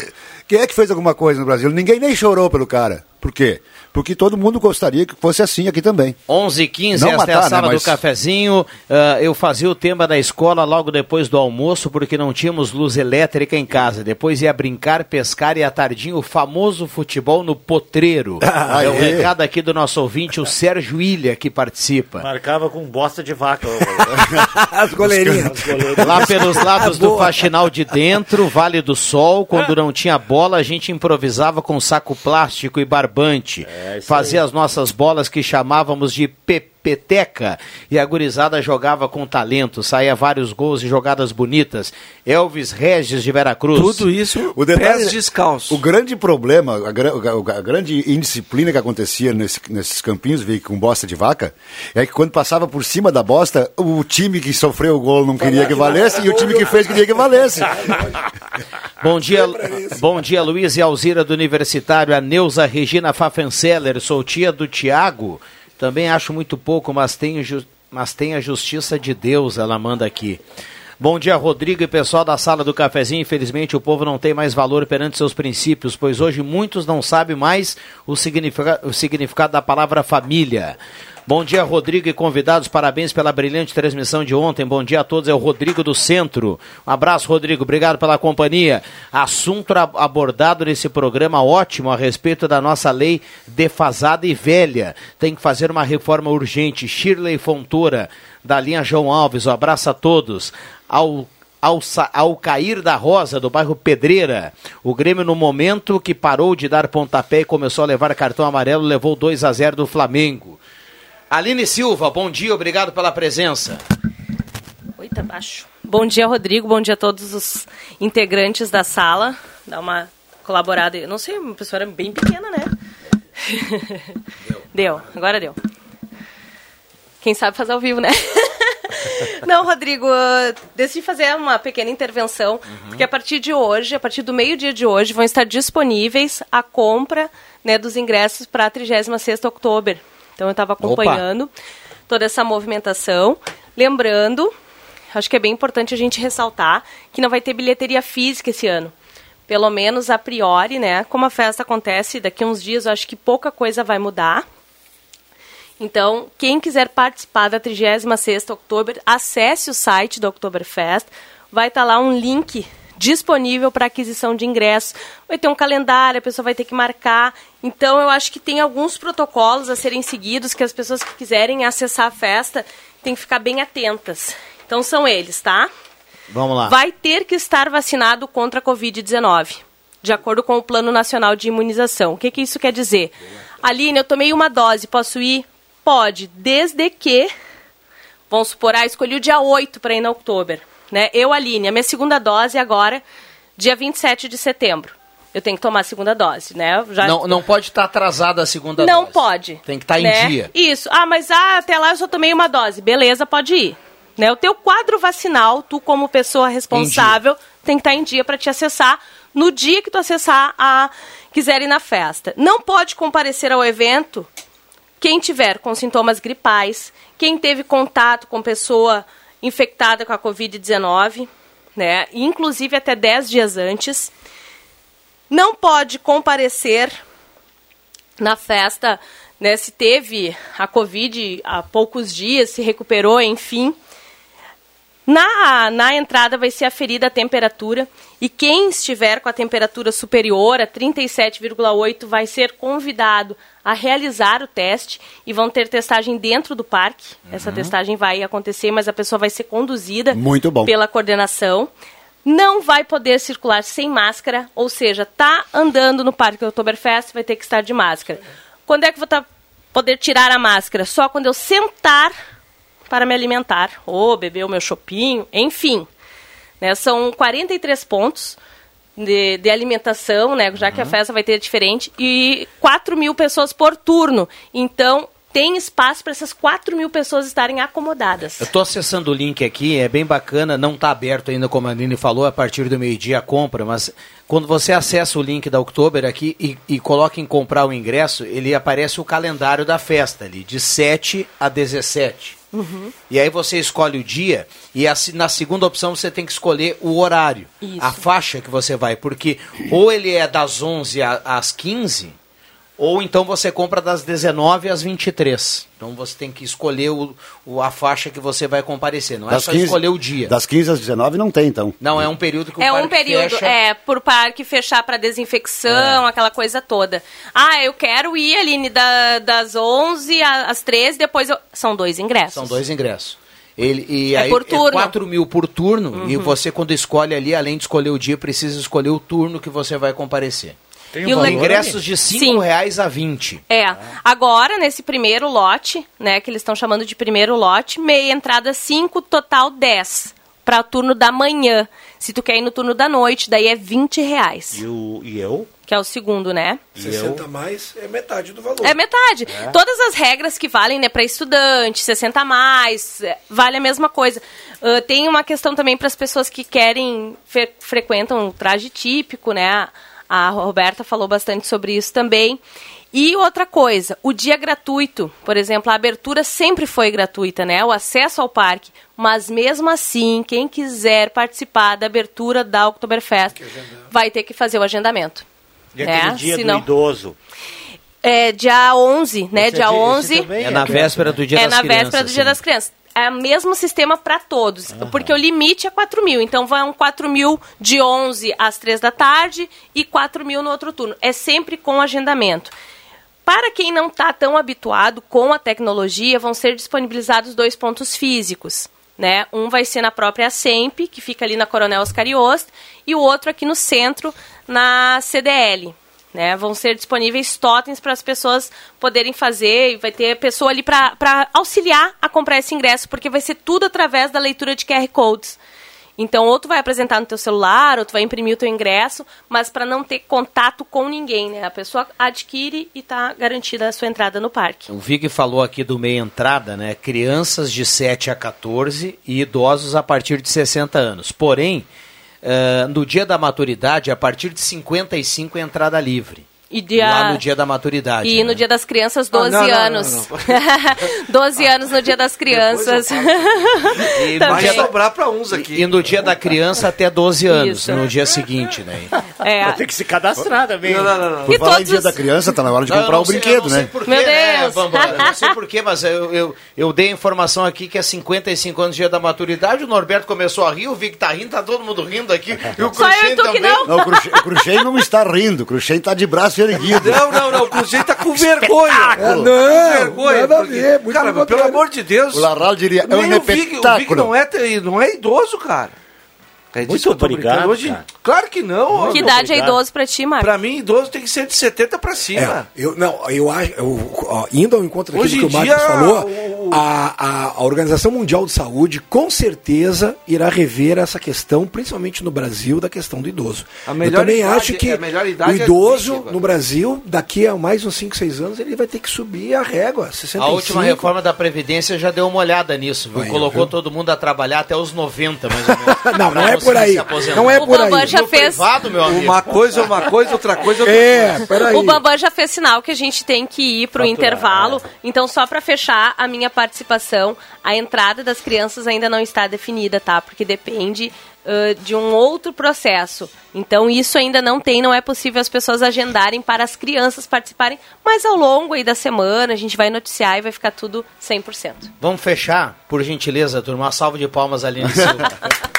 quem é que fez alguma coisa no Brasil? Ninguém nem chorou pelo cara. Por quê? Porque todo mundo gostaria que fosse assim aqui também. 11 h 15 Não esta é a matar, sala né, do mas- cafezinho. Ah, eu fazia o tema da escola logo depois do almoço, porque não tínhamos luz elétrica em casa. Depois ia brincar, pescar e à tardinha o famoso futebol no potreiro. Ah, é o é? recado aqui do nosso ouvinte, o Sérgio Ilha, que participa. Marcava com bosta de vaca. As goleirinhas. As goleirinhas. Lá pelos lados do. Faxinal de Dentro, Vale do Sol, quando não tinha bola, a gente improvisava com saco plástico e barbante. Fazia as nossas bolas que chamávamos de pepeteca e a gurizada jogava com talento, saía vários gols e jogadas bonitas. Elvis Regis de Veracruz. Tudo isso O detalhe, pés descalços. O grande problema, a, a- a grande indisciplina que acontecia nesse- nesses campinhos veio com bosta de vaca, é que quando passava por cima da bosta, o time que sofreu o gol não queria que valesse e o time que fez queria que valesse. Bom dia, bom dia, Luiz e Alzira do Universitário, a Neuza Regina Pfaffenseller, sou tia do Tiago. Também acho muito pouco, mas ju- mas tem a justiça de Deus, ela manda aqui. Bom dia, Rodrigo e pessoal da sala do cafezinho. Infelizmente, o povo não tem mais valor perante seus princípios, pois hoje muitos não sabem mais o, significa- o significado da palavra família. Bom dia, Rodrigo e convidados. Parabéns pela brilhante transmissão de ontem. Bom dia a todos. É o Rodrigo do Centro. Um abraço, Rodrigo. Obrigado pela companhia. Assunto abordado nesse programa ótimo a respeito da nossa lei defasada e velha. Tem que fazer uma reforma urgente. Shirley Fontoura, da linha João Alves. Um abraço a todos. Ao ao, ao cair da rosa do bairro Pedreira, o Grêmio, no momento que parou de dar pontapé e começou a levar cartão amarelo, levou 2 a 0 do Flamengo. Aline Silva, bom dia, obrigado pela presença. Oi, tá baixo. Bom dia, Rodrigo. Bom dia a todos os integrantes da sala. Dá uma colaborada. Eu não sei, uma pessoa era bem pequena, né? Deu. Agora deu. Quem sabe faz ao vivo, né? Não, Rodrigo, uh, decidi fazer uma pequena intervenção, porque a partir de hoje, a partir do meio-dia de hoje, vão estar disponíveis a compra né, dos ingressos para a 36ª Outubro. Então, eu estava acompanhando toda essa movimentação. Lembrando, acho que é bem importante a gente ressaltar que não vai ter bilheteria física esse ano. Pelo menos a priori, né? Como a festa acontece daqui a uns dias, eu acho que pouca coisa vai mudar. Então, quem quiser participar da 36ª Oktober, acesse o site do Oktoberfest. Vai estar lá um link disponível para aquisição de ingressos. Vai ter um calendário, a pessoa vai ter que marcar. Então, eu acho que tem alguns protocolos a serem seguidos que as pessoas que quiserem acessar a festa têm que ficar bem atentas. Então, são eles, tá? Vamos lá. Vai ter que estar vacinado contra a Covid-19, de acordo com o Plano Nacional de Imunização. O que, que isso quer dizer? Aline, eu tomei uma dose, posso ir? Pode, desde que, vamos supor, ah, escolhi o dia 8 para ir na outubro. Né? Eu, Aline, a minha segunda dose agora, dia 27 de setembro. Eu tenho que tomar a segunda dose, né? Já... Não, não pode estar atrasada a segunda Não dose. pode. Tem que estar né? em dia. Isso. Ah, mas ah, até lá eu só tomei uma dose. Beleza, pode ir. Né? O teu quadro vacinal, tu como pessoa responsável, tem que estar em dia para te acessar no dia que tu acessar a quiser ir na festa. Não pode comparecer ao evento quem tiver com sintomas gripais, quem teve contato com pessoa infectada com a Covid-19, né? Inclusive até 10 dias antes. Não pode comparecer na festa, né, se teve a Covid há poucos dias, se recuperou, enfim. Na, na entrada vai ser aferida a temperatura e quem estiver com a temperatura superior a 37,8 vai ser convidado a realizar o teste e vão ter testagem dentro do parque. Essa testagem vai acontecer, mas a pessoa vai ser conduzida pela coordenação. Não vai poder circular sem máscara, ou seja, tá andando no Parque Oktoberfest, vai ter que estar de máscara. Quando é que vou tá- poder tirar a máscara? Só quando eu sentar para me alimentar, ou beber o meu chopinho, enfim. Né, são 43 pontos de, de alimentação, né, já que a festa vai ter diferente, e 4 mil pessoas por turno. Então, tem espaço para essas 4 mil pessoas estarem acomodadas. Eu estou acessando o link aqui, é bem bacana, não está aberto ainda, como a Aline falou, a partir do meio-dia a compra, mas quando você acessa o link da Oktober aqui e, e coloca em comprar o ingresso, ele aparece o calendário da festa ali, de 7 a 17. Uhum. E aí você escolhe o dia e na segunda opção você tem que escolher o horário, Isso. a faixa que você vai, porque ou ele é das 11 a- às 15, ou então você compra das 19 às 23. Então você tem que escolher o, o- a faixa que você vai comparecer, não é só escolher o dia. Das 15 às 19 não tem, então. Não, é um período que o É parque um período, fecha. é, por parque fechar para desinfecção, aquela coisa toda. Ah, eu quero ir, Aline, da, das 11 a- às 13, depois eu... São dois ingressos. São dois ingressos. Ele, e É aí por turno. 4 mil por turno, e Uhum. você quando escolhe ali, além de escolher o dia, precisa escolher o turno que você vai comparecer. Tem um E valor ingressos de Sim. 5 reais a 20. É, agora nesse primeiro lote, né, que eles estão chamando de primeiro lote, meia entrada 5, total 10, para o turno da manhã. Se tu quer ir no turno da noite, daí é 20 reais, E, o, e eu? que é o segundo, né? 60 a mais é metade do valor. É metade. É. Todas as regras que valem né, para estudante, 60 a mais, é, vale a mesma coisa. Ah, tem uma questão também para as pessoas que querem, fre- frequentam o traje típico, né? A Roberta falou bastante sobre isso também. E outra coisa, o dia gratuito, por exemplo, a abertura sempre foi gratuita, né? O acesso ao parque. Mas mesmo assim, quem quiser participar da abertura da Oktoberfest vai ter que fazer o agendamento. E né? aquele dia Senão- do idoso. é dia 11, né? Esse dia é dia- esse 11. também É na véspera do Dia é das na Crianças. véspera do Dia sim. das Crianças. É o mesmo sistema para todos, porque o limite é 4 mil. Então, vão 4 mil de 11 às 3 da tarde e 4 mil no outro turno. É sempre com agendamento. Para quem não está tão habituado com a tecnologia, vão ser disponibilizados dois pontos físicos. Né? Um vai ser na própria SEMP, que fica ali na Coronel Oscar Iost, e o outro aqui no centro, na CDL. Né? Vão ser disponíveis totens para as pessoas poderem fazer, e vai ter pessoa ali para auxiliar a comprar esse ingresso, porque vai ser tudo através da leitura de QR Codes. Então, ou tu vai apresentar no teu celular, ou tu vai imprimir o teu ingresso, mas para não ter contato com ninguém, né? A pessoa adquire e está garantida a sua entrada no parque. O Vig falou aqui do meia entrada, né? Crianças de 7 a 14 e idosos a partir de 60 anos. Porém, eh, no dia da maturidade, a partir de 55 é entrada livre. E dia... Lá no dia da maturidade. E né? no dia das crianças, 12 não, não, anos. 12 anos no dia das crianças. E dia da- sobrar para uns aqui. E no dia da criança até 12 anos, Isso. no dia seguinte, né? É. Tem que se cadastrar também. Não, não, não, não. Por E falar em todos dia os- da criança, tá na hora de Não, eu comprar não o sei- eu brinquedo, não sei né? porquê, Meu né, Deus. Eu não sei porquê, mas eu, eu, eu dei a informação aqui que é 55 anos dia da maturidade. O Norberto começou a rir, o Vic tá rindo, tá todo mundo rindo aqui. E o Só eu e Cruxem tu que também. não. Não, o Cruxem, não está rindo, o Cruxem está de braço erguido. Não, não, não. O Cruzeiro tá com vergonha. Com Não, vergonha. nada a porque- ver, muito cara, pelo amor de Deus. O Larral diria, é um o espetáculo. não é, não é idoso, cara. É disso Muito obrigado, hoje. cara. Claro que não. Que idade é obrigado. idoso pra ti, Marcos? Pra mim, idoso tem que ser de 70 pra É, cima. eu, não, eu acho, eu, ó, indo ao encontro daquilo que o Marcos dia, falou, o- a, a, a Organização Mundial de Saúde com certeza irá rever essa questão, principalmente no Brasil, da questão do idoso. A melhor eu também idade- acho que o é idoso 20 agora. no Brasil, daqui a mais uns 5, 6 anos, ele vai ter que subir a régua, 65. A última reforma da Previdência já deu uma olhada nisso, viu? Aí, Colocou viu? todo mundo a trabalhar até os 90, mais ou menos. Não, não Pra é por aí. Não é O por Bambam aí. já No fez. privado, meu amigo. Uma coisa é uma coisa, outra coisa é outra É, coisa. peraí. O Bambam já fez sinal que a gente tem que ir pro Faturar, intervalo. Então, só para fechar a minha participação, a entrada das crianças ainda não está definida, tá? Porque depende uh, de um outro processo. Então isso ainda não tem, não é possível as pessoas agendarem para as crianças participarem, mas ao longo aí da semana a gente vai noticiar e vai ficar tudo 100%. Vamos fechar, por gentileza, turma. Uma salva de palmas, Aline Silva.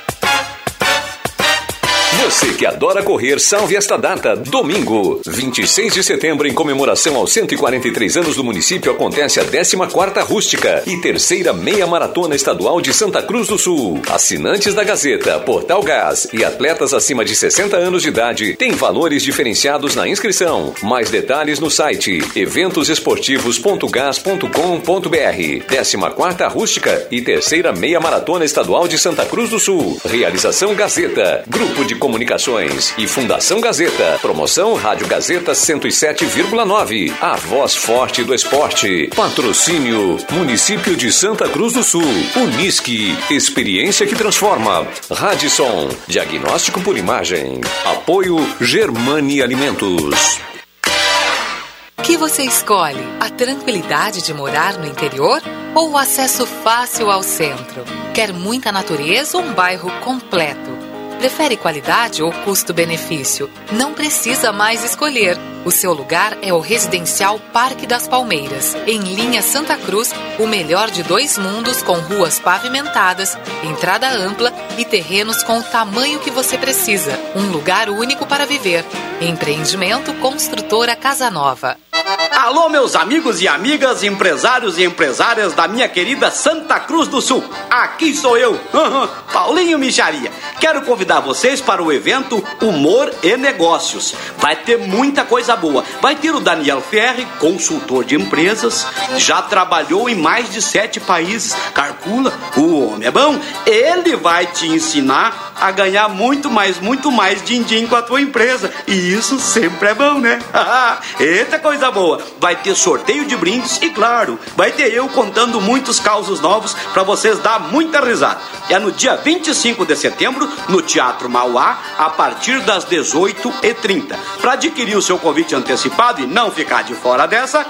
Você que adora correr, salve esta data. Domingo, 26 de setembro, em comemoração aos 143 anos do município, acontece a 14ª Rústica e terceira meia maratona estadual de Santa Cruz do Sul. Assinantes da Gazeta, Portal Gás e atletas acima de 60 anos de idade têm valores diferenciados na inscrição. Mais detalhes no site eventosesportivos.gas.com.br. 14ª Rústica e terceira meia maratona estadual de Santa Cruz do Sul. Realização Gazeta, Grupo de Comunicações e Fundação Gazeta. Promoção Rádio Gazeta 107,9. A voz forte do esporte. Patrocínio Município de Santa Cruz do Sul. Unisque. Experiência que transforma. Radisson. Diagnóstico por imagem. Apoio Germani Alimentos. que você escolhe? A tranquilidade de morar no interior ou o acesso fácil ao centro? Quer muita natureza ou um bairro completo? Prefere qualidade ou custo-benefício? Não precisa mais escolher. O seu lugar é o Residencial Parque das Palmeiras, em linha Santa Cruz, o melhor de dois mundos com ruas pavimentadas, entrada ampla e terrenos com o tamanho que você precisa. Um lugar único para viver. Empreendimento Construtora Casa Nova. Alô, meus amigos e amigas, empresários e empresárias da minha querida Santa Cruz do Sul. Aqui sou eu, Paulinho Micharia. Quero convidar vocês para o evento Humor e Negócios. Vai ter muita coisa boa. Vai ter o Daniel Ferri, consultor de empresas, já trabalhou em mais de sete países. Calcula, o homem é bom. Ele vai te ensinar a ganhar muito mais, muito mais din-din com a tua empresa. E isso sempre é bom, né? Eita coisa boa! Vai ter sorteio de brindes e, claro, vai ter eu contando muitos causos novos para vocês dar muita risada. É no dia 25 de setembro, no Teatro Mauá, a partir das 18h30. Para adquirir o seu convite antecipado e não ficar de fora dessa,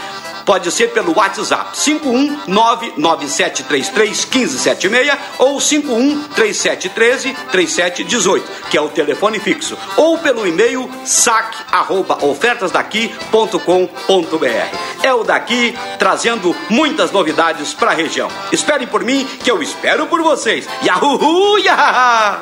Pode ser pelo WhatsApp 51997331576 ou 5137133718, que é o telefone fixo, ou pelo e-mail saque@ofertasdaqui.com.br. É o daqui trazendo muitas novidades para a região. Esperem por mim que eu espero por vocês. Yahoo! Yahá!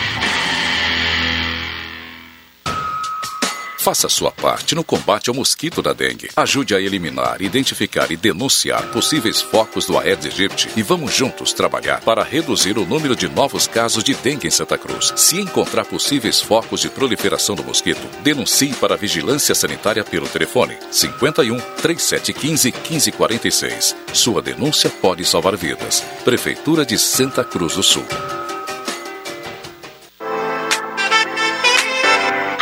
Faça sua parte no combate ao mosquito da dengue. Ajude a eliminar, identificar e denunciar possíveis focos do Aedes aegypti e vamos juntos trabalhar para reduzir o número de novos casos de dengue em Santa Cruz. Se encontrar possíveis focos de proliferação do mosquito, denuncie para a Vigilância Sanitária pelo telefone 51 3715 1546. Sua denúncia pode salvar vidas. Prefeitura de Santa Cruz do Sul.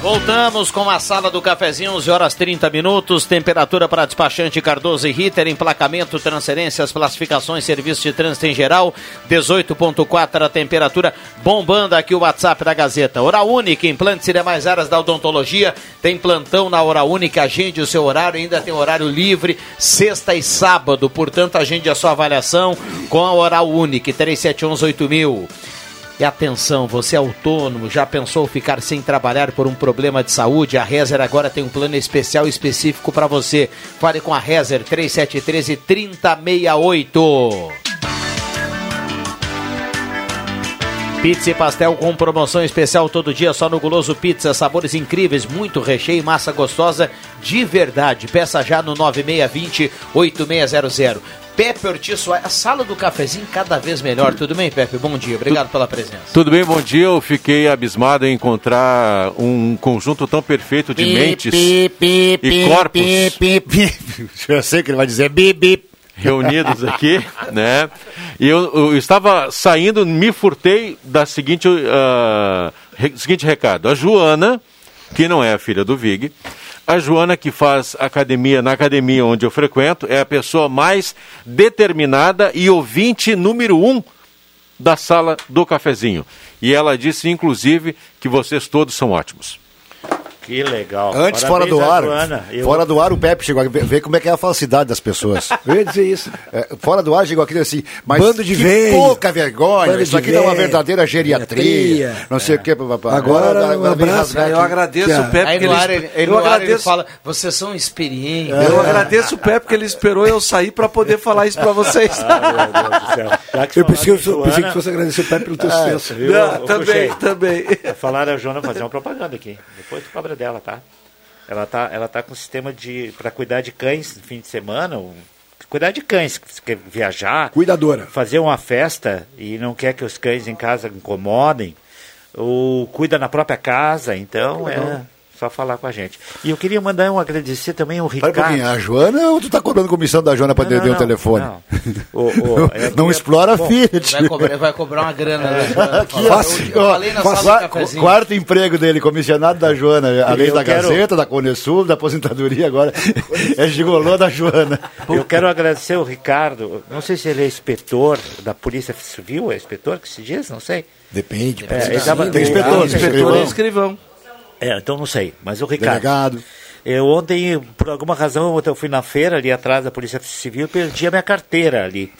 Voltamos com a sala do cafezinho, 11 horas 30 minutos. Temperatura para despachante Cardoso e Ritter, emplacamento, transferências, classificações, serviço de trânsito em geral. 18,4 a temperatura. Bombando aqui o WhatsApp da Gazeta. Hora Única, implantes e demais áreas da odontologia. Tem plantão na Hora Única. Agende o seu horário, ainda tem horário livre, sexta e sábado. Portanto, agende a sua avaliação com a Hora Única, 3711 8000. E atenção, você é autônomo, já pensou ficar sem trabalhar por um problema de saúde? A Rezer agora tem um plano especial específico para você. Fale com a Rezer 3713 3068. Pizza e pastel com promoção especial todo dia só no Guloso Pizza. Sabores incríveis, muito recheio massa gostosa de verdade. Peça já no 9620 8600. Pepe Ortiz Soares, a sala do cafezinho cada vez melhor. Tudo bem, Pepe? Bom dia, obrigado pela presença. Tudo bem, bom dia. Eu fiquei abismado em encontrar um conjunto tão perfeito de Pi, mentes pi, pi, e corpos. Eu sei que ele vai dizer bip, bip. reunidos aqui, né? E eu, eu estava saindo, me furtei da seguinte, ah, re- seguinte recado. A Joana, que não é a filha do Vig, a Joana que faz academia na academia onde eu frequento, é a pessoa mais determinada e ouvinte número um da sala do cafezinho. E ela disse, inclusive, que vocês todos são ótimos. Que legal. Antes, fora Parabéns do à ar, Joana. Eu- fora do ar, o Pepe chegou a ver ver como é que é a falsidade das pessoas. Eu ia dizer isso. É, fora do ar, chegou aqui assim, mas Bando de que velho. pouca vergonha, Bando isso aqui é uma verdadeira geriatria, não sei o que, papapá. Agora, um abraço. Eu aqui. agradeço o Pepe Aí no ele, ar ele, ele, eu no ar ele agradeço, fala, vocês são experientes. eu agradeço o Pepe que ele esperou eu sair para poder falar isso para vocês. Eu pensei que, eu pensei que fosse agradecer o Pepe pelo teu sucesso. Viu? Não, Ô, também, também. Falaram a Joana fazer uma propaganda aqui. Depois tu cobra dela, tá? Ela tá, ela tá com um sistema de para cuidar de cães no fim de semana, um- cuidar de cães, que quer viajar, Cuidadora. fazer uma festa e não quer que os cães em casa incomodem, ou cuida na própria casa, então é só falar com a gente. E eu queria mandar um agradecer também ao um Ricardo. pouquinho, a Joana ou tu tá cobrando comissão da Joana pra Não, não, atender o telefone? não. O- o- é- Não é- explora a bom, Fiat. Vai cobrar, vai cobrar uma grana. né, Joana? Aqui, ó, eu, eu ó, falei na qua- sala do cafezinho. quarto emprego dele, comissionado da Joana, além Eu da quero- Gazeta, da Conesul, da aposentadoria agora, é gigolô da Joana. Eu quero agradecer o Ricardo. Não sei se ele é inspetor da Polícia Civil, é inspetor que se diz? Não sei. Depende. É, tava- Tem o- inspetor, Inspetor e escrivão. É, então não sei. Mas o Ricardo. Delegado. Eu ontem, por alguma razão, eu fui na feira ali atrás da Polícia Civil e perdi a minha carteira ali.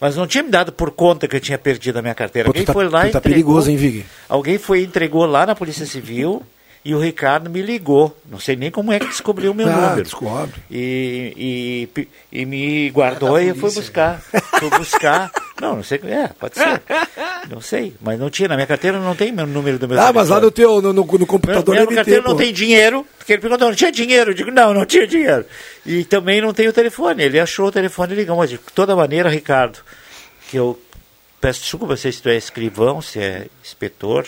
Mas não tinha me dado por conta que eu tinha perdido a minha carteira. Pô, Alguém tá- foi lá e tá entregou. perigoso, hein, Vig? Alguém foi e entregou lá na Polícia Civil e o Ricardo me ligou. Não sei nem como é que descobriu o meu Ah, número. descobre. E, e, e me guardou e eu fui buscar. Fui buscar. Não, não sei. É, pode ser. Não sei. Mas não tinha. Na minha carteira não tem meu número do meu Ah, mas lá no teu, no, no, no computador Minha deve carteira não tem dinheiro, porque ele perguntou, não tinha dinheiro? Eu digo, não, não tinha dinheiro. E também não tem o telefone. Ele achou o telefone e ligou. Mas de toda maneira, Ricardo, que eu peço desculpa se tu é escrivão, se é inspetor,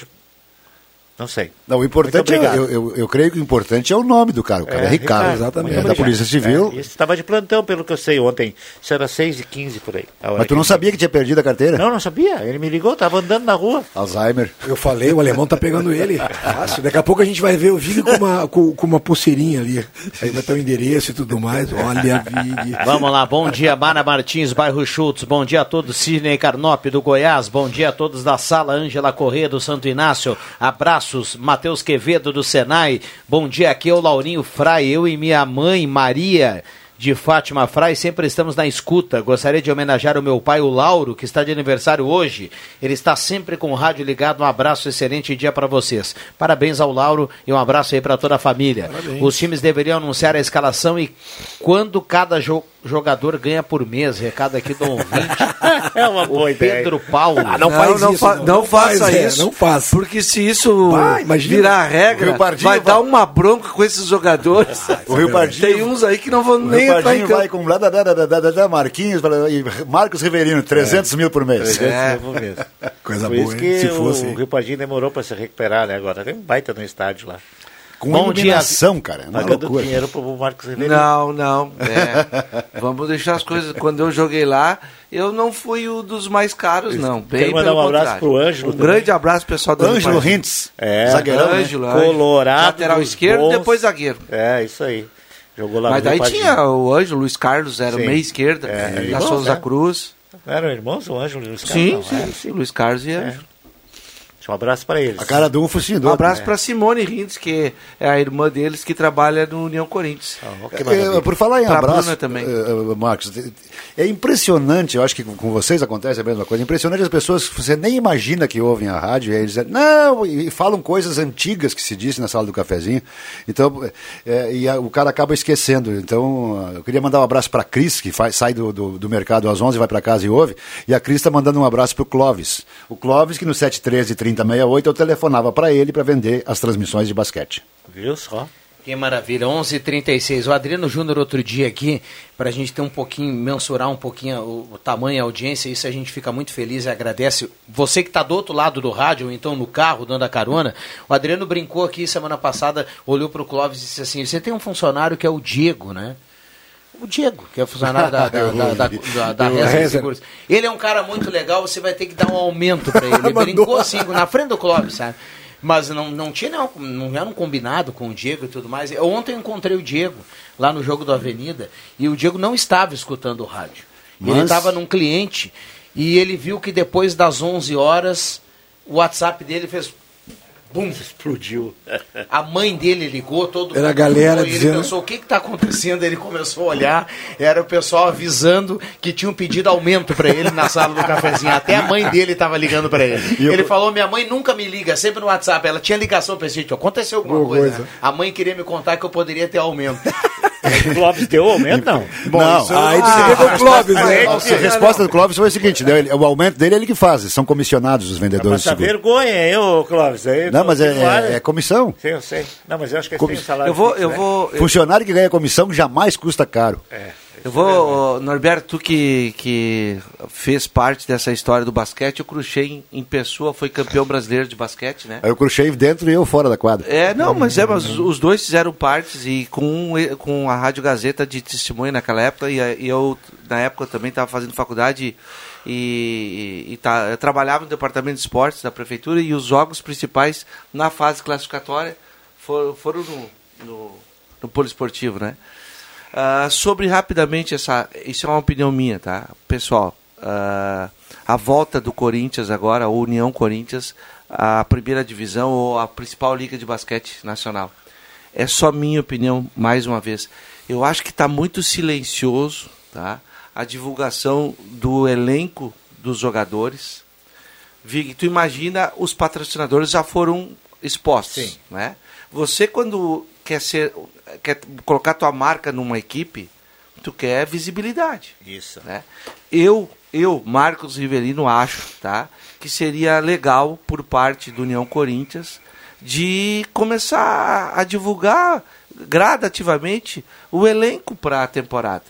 não sei. Não, o importante é, eu, eu, eu creio que o importante é o nome do cara. O cara é, Ricardo, exatamente. é da Polícia Civil. É, estava de plantão, pelo que eu sei, ontem. Isso era 6 e 15 por aí. a Mas tu que não ele- sabia que tinha perdido a carteira? Não, não sabia. Ele me ligou, estava andando na rua. Alzheimer. Eu falei, o alemão tá pegando ele. Fácil. Daqui a pouco a gente vai ver o Vig com uma, com, com uma pulseirinha ali. Aí vai ter o endereço e tudo mais. Olha, Vig. Vamos lá, bom dia, Mara Martins, bairro Schultz, bom dia a todos, Sidney Carnop do Goiás, bom dia a todos da sala Ângela Corrêa do Santo Inácio, abraço abraços. Matheus Quevedo do Senai. Bom dia, aqui é o Laurinho Frai. Eu e minha mãe, Maria de Fátima Frai, sempre estamos na escuta. Gostaria de homenagear o meu pai, o Lauro, que está de aniversário hoje. Ele está sempre com o rádio ligado. Um abraço, excelente dia para vocês. Parabéns ao Lauro e um abraço aí para toda a família. Parabéns. Os times deveriam anunciar a escalação e quando cada jo- jogador ganha por mês. Recado aqui do ouvinte. É uma boa o ideia. Pedro Paulo. Ah, não faz não, isso, fa- não. não Não faça faz, é, isso. não faça. Porque se isso Bah, imagina. virar regra, O Rio Pardinho vai vai- dar uma bronca com esses jogadores. O Rio Pardinho- Tem uns aí que não vão O nem Rio entrar em campo. vai com lá da, da, da, da, da, da Marquinhos e Marcos Riverino, 300 mil por mês. 300 É. mil por mês. Coisa Por boa, isso hein? que Se o, fosse. o Rio Pardinho demorou para se recuperar, né? Agora tem um baita no estádio lá. Com Bom dia. iluminação, cara. É uma Pagando loucura. dinheiro pro Marcos Ribeiro. Não, não. é. Vamos deixar as coisas. Quando eu joguei lá, eu não fui o dos mais caros, não. Bem Quero mandar um abraço contrário. pro Ângelo Um também. grande abraço, pessoal do Ângelo Rio Hintz, É, zagueirão, né? Ângelo, Ângelo. Colorado. Lateral esquerdo, bons. depois zagueiro. É, isso aí. Jogou lá Mas daí tinha o Ângelo, Luiz Carlos, era Sim. o meia esquerda, É, da Souza né? Cruz. Eram irmãos, o Ângelo e o Luiz Carlos? Sim, Não, sim, é. sim, Luiz Carlos e Ângelo. Um abraço para eles. A cara do um focinho do Um abraço né? para Simone Rintz, que é a irmã deles que trabalha no União Corinthians. É, por falar em Pra abraço, Bruna também. eh, eh, Marcos, é impressionante, eu acho que com- vocês acontece a mesma coisa, é impressionante as pessoas que você nem imagina que ouvem a rádio, e aí eles dizem, não, e, falam coisas antigas que se disse na sala do cafezinho, então, eh, e a- o cara acaba esquecendo, então, ah, eu queria mandar um abraço para a Cris, que faz- sai do, do, do mercado às 11, vai para casa e ouve, e a Cris está mandando um abraço para o Clóvis, o Clóvis que no 713 3068 eu telefonava para ele para vender as transmissões de basquete. Viu só? Que maravilha, 11:36. O Adriano Júnior outro dia aqui, para a gente ter um pouquinho, mensurar um pouquinho o, o tamanho e a audiência, isso a gente fica muito feliz e agradece. Você que está do outro lado do rádio, ou então no carro, dando a carona, o Adriano brincou aqui semana passada, olhou para o Clóvis e disse assim, você tem um funcionário que é o Diego, né? O Diego, que é funcionário da, da, da, da, da, da Reza. Seguros. Ele é um cara muito legal, você vai ter que dar um aumento para ele. Ele brincou assim, na frente do Clóvis, sabe? Mas não, não tinha, não, não era um combinado com o Diego e tudo mais. Eu, ontem eu encontrei o Diego lá no jogo do Avenida e o Diego não estava escutando o rádio. Ele Mas- estava num cliente e ele viu que depois das 11 horas o WhatsApp dele fez. Bum, explodiu. A mãe dele ligou, todo Era a galera ligou, e ele dizendo- pensou, o que está acontecendo? Ele começou a olhar, era o pessoal avisando que tinham pedido aumento para ele na sala do cafezinho. Até a mãe dele estava ligando para ele. Eu- Ele falou, minha mãe nunca me liga, sempre no WhatsApp. Ela tinha ligação para gente, aconteceu alguma Alguma coisa. coisa. A mãe queria me contar que eu poderia ter aumento. O Clóvis deu aumento, não? não, isso- Aí tu Ah, o Clóvis, a, né? a- resposta do Clóvis foi a seguinte: né, o aumento dele é ele que faz, são comissionados os vendedores de Passa seguro. vergonha, hein, ô Clóvis? Aí, Não, mas é, é- é comissão. Sim, eu sei. Não, mas eu acho que têm um salário Eu vou, fixo, eu né? vou, eu, Funcionário que ganha comissão jamais custa caro. É. eu vou, ô, Norberto, tu que, que fez parte dessa história do basquete, o Cruxê em, pessoa foi campeão brasileiro de basquete, né? Eu cruchei dentro e eu fora da quadra. É, não, mas é, mas os dois fizeram partes e com, com a Rádio Gazeta de testemunho naquela época, e, e eu, na época, também estava fazendo faculdade e, e, e tá, eu trabalhava no departamento de esportes da prefeitura e os jogos principais na fase classificatória foram, foram no, no, no poliesportivo, né? Ah, sobre rapidamente essa, isso é uma opinião minha, tá, pessoal? ah, a volta do Corinthians agora, ou União Corinthians, à primeira divisão ou à principal liga de basquete nacional. É só minha opinião, mais uma vez. Eu acho que está muito silencioso, tá? A divulgação do elenco dos jogadores. Vig, tu imagina os patrocinadores já foram expostos, Sim. né? Você quando quer ser, quer colocar tua marca numa equipe, tu quer visibilidade. Isso. Né? Eu, eu, Marcos Rivelino, acho tá, que seria legal por parte do União Corinthians de começar a divulgar gradativamente o elenco para a temporada.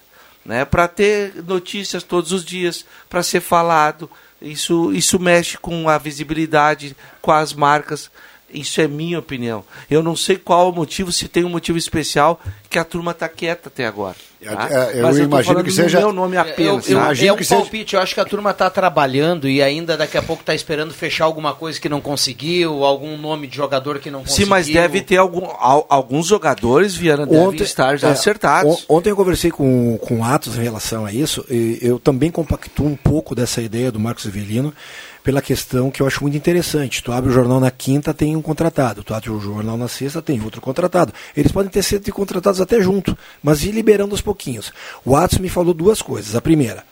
Né, para ter notícias todos os dias, para ser falado. Isso, isso mexe com a visibilidade, com as marcas. Isso é minha opinião. Eu não sei qual o motivo, se tem um motivo especial que a turma tá quieta até agora. tá? é, eu Mas tô imagino falando que no seja- meu nome apenas. Eu, eu, tá? é um palpite, eu acho que a turma está trabalhando e ainda daqui a pouco está esperando fechar alguma coisa que não conseguiu, algum nome de jogador que não Sim, conseguiu. mas deve ter algum, al- alguns jogadores, Viana, devem estar já é, acertados. on- Ontem eu conversei com, com o Atos em relação a isso, e eu também compactuo um pouco dessa ideia do Marcos Evelino, pela questão que eu acho muito interessante. Tu abre o jornal na quinta, tem um contratado. Tu abre o jornal na sexta, tem outro contratado. Eles podem ter sido contratados até junto, mas ir liberando aos pouquinhos. O Atos me falou duas coisas. A primeira,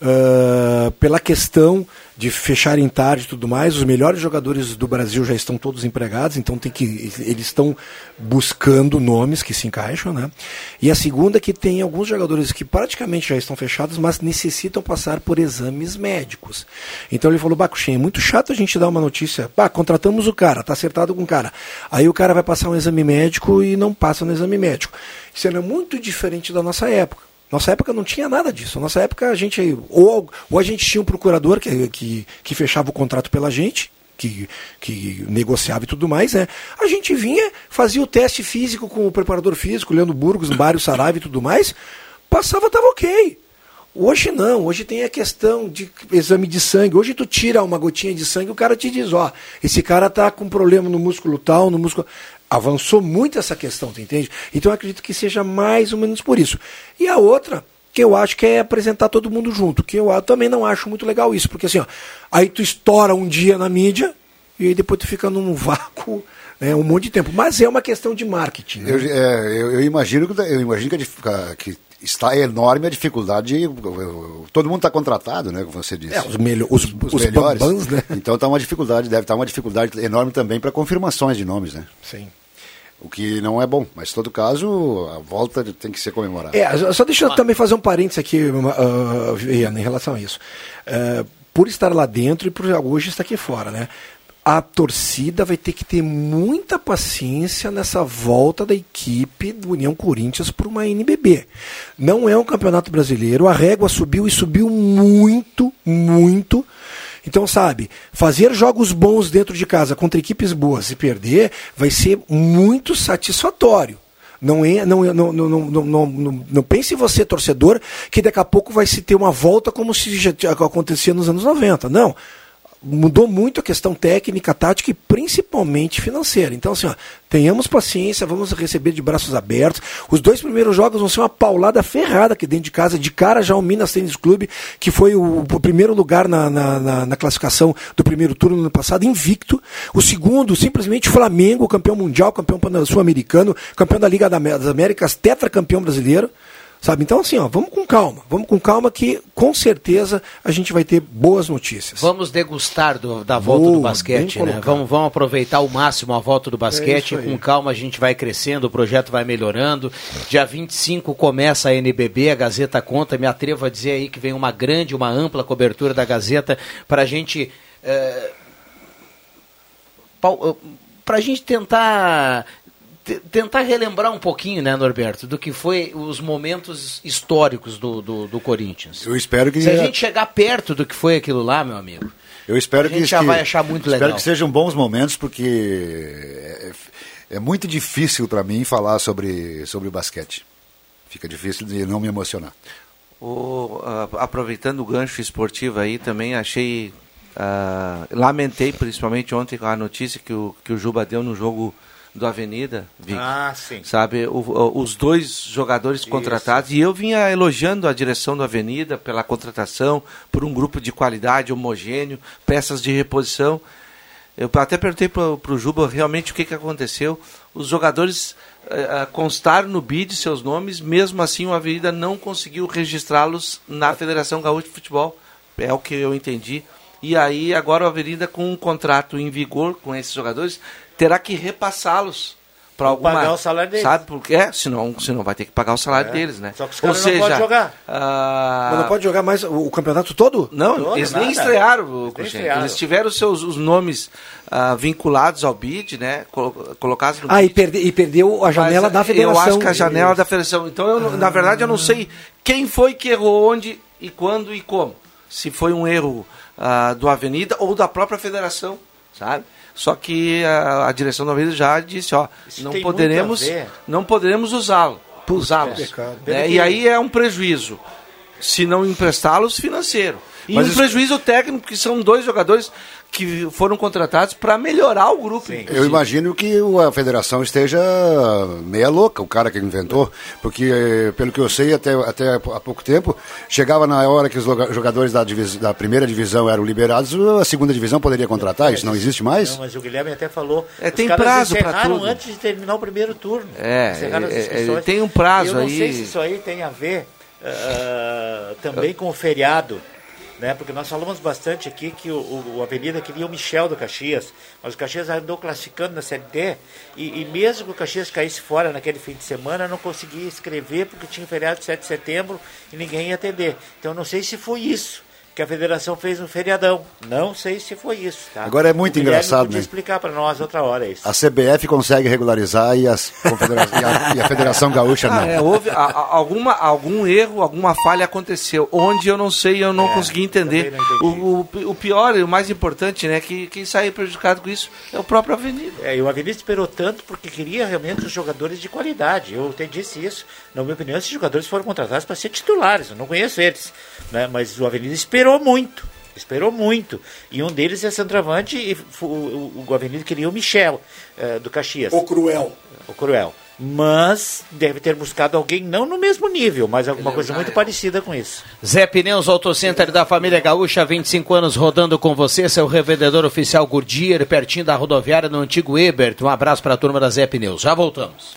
ah, pela questão de fecharem tarde e tudo mais, os melhores jogadores do Brasil já estão todos empregados, então tem que eles estão buscando nomes que se encaixam, né? E a segunda é que tem alguns jogadores que praticamente já estão fechados, mas necessitam passar por exames médicos. Então ele falou, Bacuxem, é muito chato a gente dar uma notícia, pá, contratamos o cara, tá acertado com o cara. Aí o cara vai passar um exame médico e não passa no exame médico. Isso é muito diferente da nossa época. Nossa época não tinha nada disso. Nossa época a gente ou, ou a gente tinha um procurador que, que, que fechava o contrato pela gente, que, que negociava e tudo mais, né? A gente vinha, fazia o teste físico com o preparador físico, Leandro Burgos, Mário Saraiva e tudo mais, passava, tava ok. Hoje não, hoje tem a questão de exame de sangue. Hoje tu tira uma gotinha de sangue, o cara te diz, ó, esse cara tá com problema no músculo tal, no músculo. Avançou muito essa questão, tu entende? Então eu acredito que seja mais ou menos por isso. E a outra, que eu acho que é apresentar todo mundo junto, que eu também não acho muito legal isso, porque assim, ó, aí tu estoura um dia na mídia e aí depois tu fica num vácuo né, um monte de tempo. Mas é uma questão de marketing. Né? Eu, é, eu, eu imagino que eu imagino que, que está enorme a dificuldade. de- Todo mundo está contratado, né? Como você disse. É, os melho- os- os melhores. bambãs, né? Então está uma dificuldade, deve estar uma dificuldade enorme também para confirmações de nomes, né? Sim. O que não é bom, mas em todo caso a volta tem que ser comemorada. É, só- só deixa eu também fazer um parênteses aqui, uh, Viana, em relação a isso. Uh, por estar lá dentro e por hoje estar aqui fora, né? A torcida vai ter que ter muita paciência nessa volta da equipe do União Corinthians para uma NBB. Não é um campeonato brasileiro, a régua subiu e subiu muito, muito. Então, sabe, fazer jogos bons dentro de casa contra equipes boas e perder vai ser muito satisfatório. Não, é, não, é- não, não, não, não, não, não, pense você, torcedor, que daqui a pouco vai se ter uma volta como se já acontecia nos anos 90. Não. Mudou muito a questão técnica, tática e principalmente financeira. Então, assim, ó, tenhamos paciência, vamos receber de braços abertos. Os dois primeiros jogos vão ser uma paulada ferrada aqui dentro de casa. De cara já o Minas Tênis Clube, que foi o, o primeiro lugar na, na, na- na classificação do primeiro turno no ano passado, invicto. O segundo, simplesmente Flamengo, campeão mundial, campeão sul-americano, campeão da Liga das Américas, tetracampeão brasileiro. Sabe? Então, assim, ó, vamos com calma. Vamos com calma que, com certeza, a gente vai ter boas notícias. Vamos degustar do- da volta Boa, do basquete, né? Vamos, vamos aproveitar ao máximo a volta do basquete. É isso aí. com calma a gente vai crescendo, o projeto vai melhorando. Dia 25 começa a NBB, a Gazeta conta. Me atrevo a dizer aí que vem uma grande, uma ampla cobertura da Gazeta para a gente. eh, para a gente tentar te- tentar relembrar um pouquinho, né, Norberto, do que foi os momentos históricos do, do, do Corinthians. Eu espero que Se a gente chegar perto do que foi aquilo lá, meu amigo, Eu espero A gente que já que- vai achar muito espero legal. que sejam bons momentos, porque é, é muito difícil para mim falar sobre, sobre o basquete. Fica difícil de não me emocionar. O, ah, aproveitando o gancho esportivo aí, também achei. ah, lamentei principalmente ontem com a notícia que o, que o Juba deu no jogo do Avenida. Vic. Ah, sim. Sabe, o- o- os dois jogadores contratados. E eu vinha elogiando a direção do Avenida pela contratação, por um grupo de qualidade homogêneo, peças de reposição. Eu até perguntei para o Juba realmente o que, que aconteceu. Os jogadores eh, ah, constaram no BID seus nomes, mesmo assim o Avenida não conseguiu registrá-los na Federação Gaúcha de Futebol. É o que eu entendi. E aí agora o Avenida com um contrato em vigor com esses jogadores terá que repassá-los para alguma pagar o salário deles. Sabe por quê? Senão, senão vai ter que pagar o salário É. deles, né? Só que os Ou caras não seja, podem jogar. ah, Mas não pode jogar mais o, o campeonato todo? não, Todo, eles nem nada. estrearam, Eles nem estrearam. Eles tiveram seus os nomes ah, vinculados ao BID, né? colo- Colocados no Ah, e, BID. perde, e perdeu a janela Mas, da federação. Eu acho que a janela da federação. Então, eu, não- na verdade, eu não sei quem foi que errou onde e quando e como. Se foi um erro ah, do Avenida ou da própria federação, sabe? Só que a, a direção da Avenida já disse, ó, Isso não poderemos, não poderemos usá-lo. usá-los. pecado. né? E aí é um prejuízo, se não emprestá-los, financeiro. E Mas um isso- prejuízo técnico, que são dois jogadores que foram contratados para melhorar o grupo. Eu inclusive. imagino que a federação esteja meia louca, o cara que inventou, porque, eh, pelo que eu sei, até, até há pouco tempo, chegava na hora que os jogadores da, divis- da primeira divisão eram liberados, a segunda divisão poderia contratar, isso não existe mais? Não, mas o Guilherme até falou. É, os tem caras prazo pra encerraram tudo. antes de terminar o primeiro turno. É, é, é, tem um prazo Eu não aí. sei se isso aí tem a ver ah, também com o feriado. Né? Porque nós falamos bastante aqui que o, o, Avenida queria o Michel do Caxias, mas o Caxias andou classificando na Série D e, e mesmo que o Caxias caísse fora naquele fim de semana, não conseguia escrever porque tinha feriado de 7 de setembro e ninguém ia atender. Então não sei se foi isso que a federação fez no feriadão. Não sei se foi isso. Tá? Agora é muito engraçado, podia né? explicar para nós outra hora isso. A CBF consegue regularizar e, as confedera- e a, e a Federação Gaúcha não. Ah, é, houve a- a- alguma, algum erro, alguma falha aconteceu, onde eu não sei, eu não É, consegui entender. O, o, o pior e o mais importante, né, que quem sai prejudicado com isso é o próprio Avenida. É, e o Avenida esperou tanto porque queria realmente os jogadores de qualidade. Eu até disse isso. Na minha opinião, esses jogadores foram contratados para ser titulares. Eu não conheço eles. Né? Mas o Avenida esperou muito. Esperou muito. E um deles é centroavante e o, o, o Avenida queria o Michel, eh, do Caxias. O Cruel. O Cruel. Mas deve ter buscado alguém não no mesmo nível, mas alguma coisa muito parecida com isso. Zé Pneus Auto Center da família Gaúcha, 25 anos rodando com você, seu revendedor oficial Goodyear, pertinho da rodoviária no antigo Ebert. Um abraço para a turma da Zé Pneus. Já voltamos.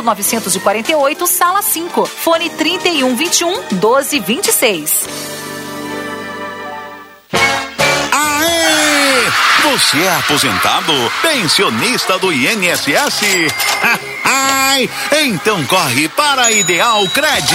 948, sala 5. Fone 3121 1226. Aê! Você é aposentado? Pensionista do INSS? Então corre para a Ideal Cred.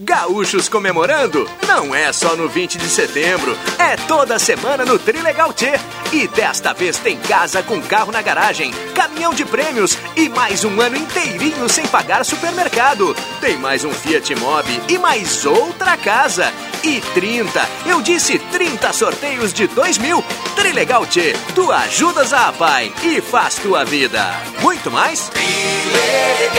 Gaúchos comemorando não é só no 20 de setembro, é toda semana no Trilegal T. E desta vez tem casa com carro na garagem, caminhão de prêmios e mais um ano inteirinho sem pagar supermercado. Tem mais um Fiat Mobi e mais outra casa. E 30, eu disse 30 sorteios de 2 mil. Trilegal T, tu ajudas a pai e faz tua vida. Muito mais? Trilegal.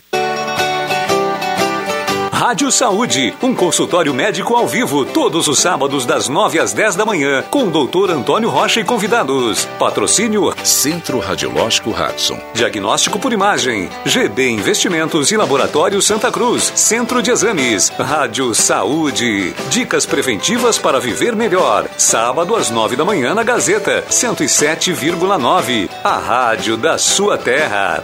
Rádio Saúde, um consultório médico ao vivo, todos os sábados das 9 às 10 da manhã, com o doutor Antônio Rocha e convidados. Patrocínio Centro Radiológico Hudson. Diagnóstico por imagem, GB Investimentos e Laboratório Santa Cruz, Centro de Exames, Rádio Saúde. Dicas preventivas para viver melhor. Sábado às 9 da manhã na Gazeta, 107,9. A rádio da sua terra.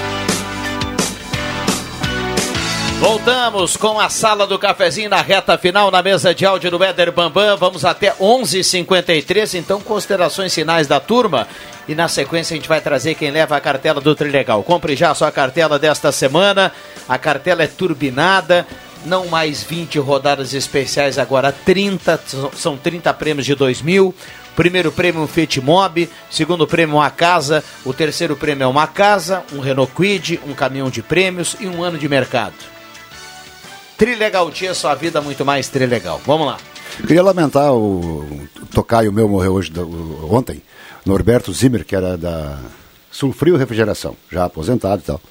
Voltamos com a sala do cafezinho na reta final, na mesa de áudio do Éder Bambam. Vamos até 11:53. h 53 então considerações finais da turma. E na sequência a gente vai trazer quem leva a cartela do Trilegal. Compre já a sua cartela desta semana. A cartela é turbinada. Não mais 20 rodadas especiais, agora 30. São 30 prêmios de 2 mil. Primeiro prêmio um Fiat segundo prêmio uma casa, o terceiro prêmio é uma casa, um Renault Quid, um caminhão de prêmios e um ano de mercado. Trilegal Tia, sua vida muito mais trilegal. Vamos lá. Queria lamentar o, o tocaio meu morreu hoje, o, ontem, Norberto Zimmer, que era da Sulfrio Refrigeração, já aposentado e tal.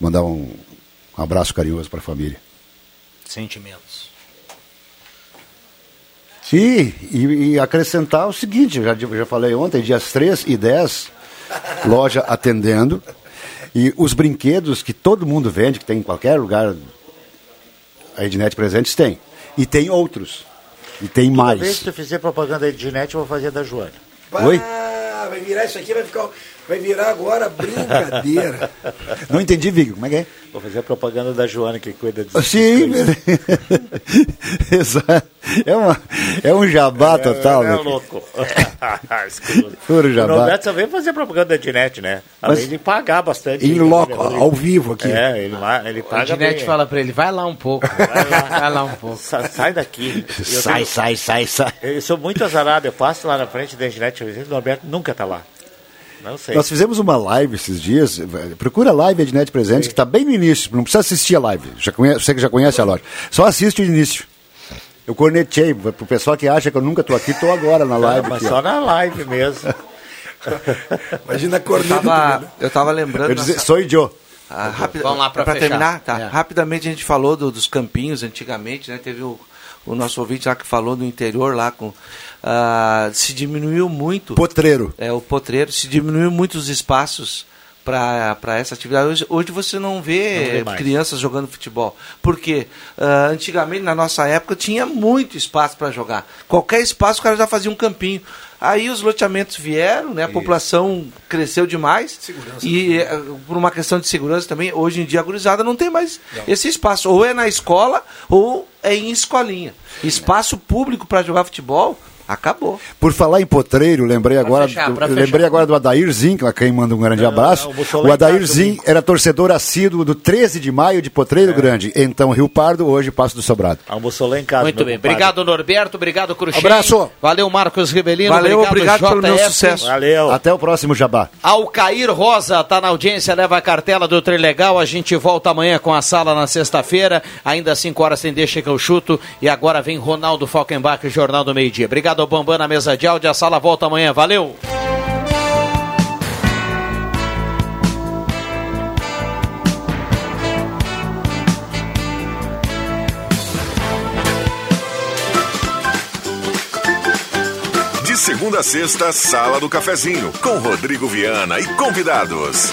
Mandar um, um abraço carinhoso para a família. Sentimentos. Sim, e, e, acrescentar o seguinte, já, já falei ontem, dias 3 e 10, loja atendendo, e os brinquedos que todo mundo vende, que tem em qualquer lugar a Ednet Presentes tem. E tem outros. E tem Toda mais. vez que tu fizer propaganda da Ednet, eu vou fazer da Joana. Oi? Ah, vai virar isso aqui, vai ficar. Vai virar agora brincadeira. Não entendi, Vigo. Como é que é? Vou fazer a propaganda da Joana que cuida disso. Sim, exato. É, uma, é um jabá total. É, é né? louco. Puro jabá. O Roberto só veio fazer propaganda da Ednet, né? Além Mas- de pagar bastante. Em loco, ao vivo aqui. É, ele, ele A paga Dinete bem. fala pra ele, vai lá um pouco, vai lá, vai lá um pouco. Sa- Sai daqui. Eu Sai, tenho- sai, sai, sai. Eu sou muito azarado, eu passo lá na frente da Ednet, o Norberto nunca tá lá. Não sei. Nós fizemos uma live esses dias. Procura a live Ednet Presentes, que está bem no início. Não precisa assistir a live. Já conhece, você que já conhece a loja. Só assiste o início. Eu cornetei. Pro pessoal que acha que eu nunca estou aqui, estou agora na live. mas aqui, só ó. na live mesmo. Imagina a Eu tava, eu tava lembrando. Eu dizer, sou Joe. Ah, rapid- Vamos lá fechar. terminar, tá? É. Rapidamente a gente falou do- dos campinhos antigamente, né? Teve o, o nosso ouvinte lá que falou do interior lá com ah, se diminuiu muito. Potreiro. É o potreiro se diminuiu muito os espaços para essa atividade. Hoje, hoje você não vê, Não vê crianças jogando futebol. Porque ah, antigamente, na nossa época, tinha muito espaço para jogar. Qualquer espaço o cara já fazia um campinho. Aí os loteamentos vieram, né? A população cresceu demais. e eh, por uma questão de segurança também, hoje em dia a gurizada não tem mais esse espaço. Ou é na escola ou é em escolinha. Espaço público para jogar futebol, acabou. Por falar em potreiro, lembrei agora, fechar, do, pra lembrei fechar. agora do Adair Zin, a quem manda um grande abraço. não, almoçou lá o casa Adair Zin era torcedor assíduo do 13 de maio de Potreiro É. Grande. Então Rio Pardo, hoje Passo do Sobrado. Almoçou lá em casa. Muito bem, compadre. obrigado Norberto, obrigado Cruxem. Abraço. Valeu Marcos Ribelino, Valeu, obrigado pelo meu sucesso. Valeu. Até o próximo Jabá. Alcair Rosa tá na audiência, leva a cartela do Trilegal. A gente volta amanhã com a sala na sexta-feira. Ainda às 5 horas tem Deixa que eu chuto. E agora vem Ronaldo Falkenbach, Jornal do Meio Dia. Obrigado ao Bambam na mesa de áudio. A sala volta amanhã. Valeu! De segunda a sexta, Sala do Cafezinho, com Rodrigo Viana e convidados.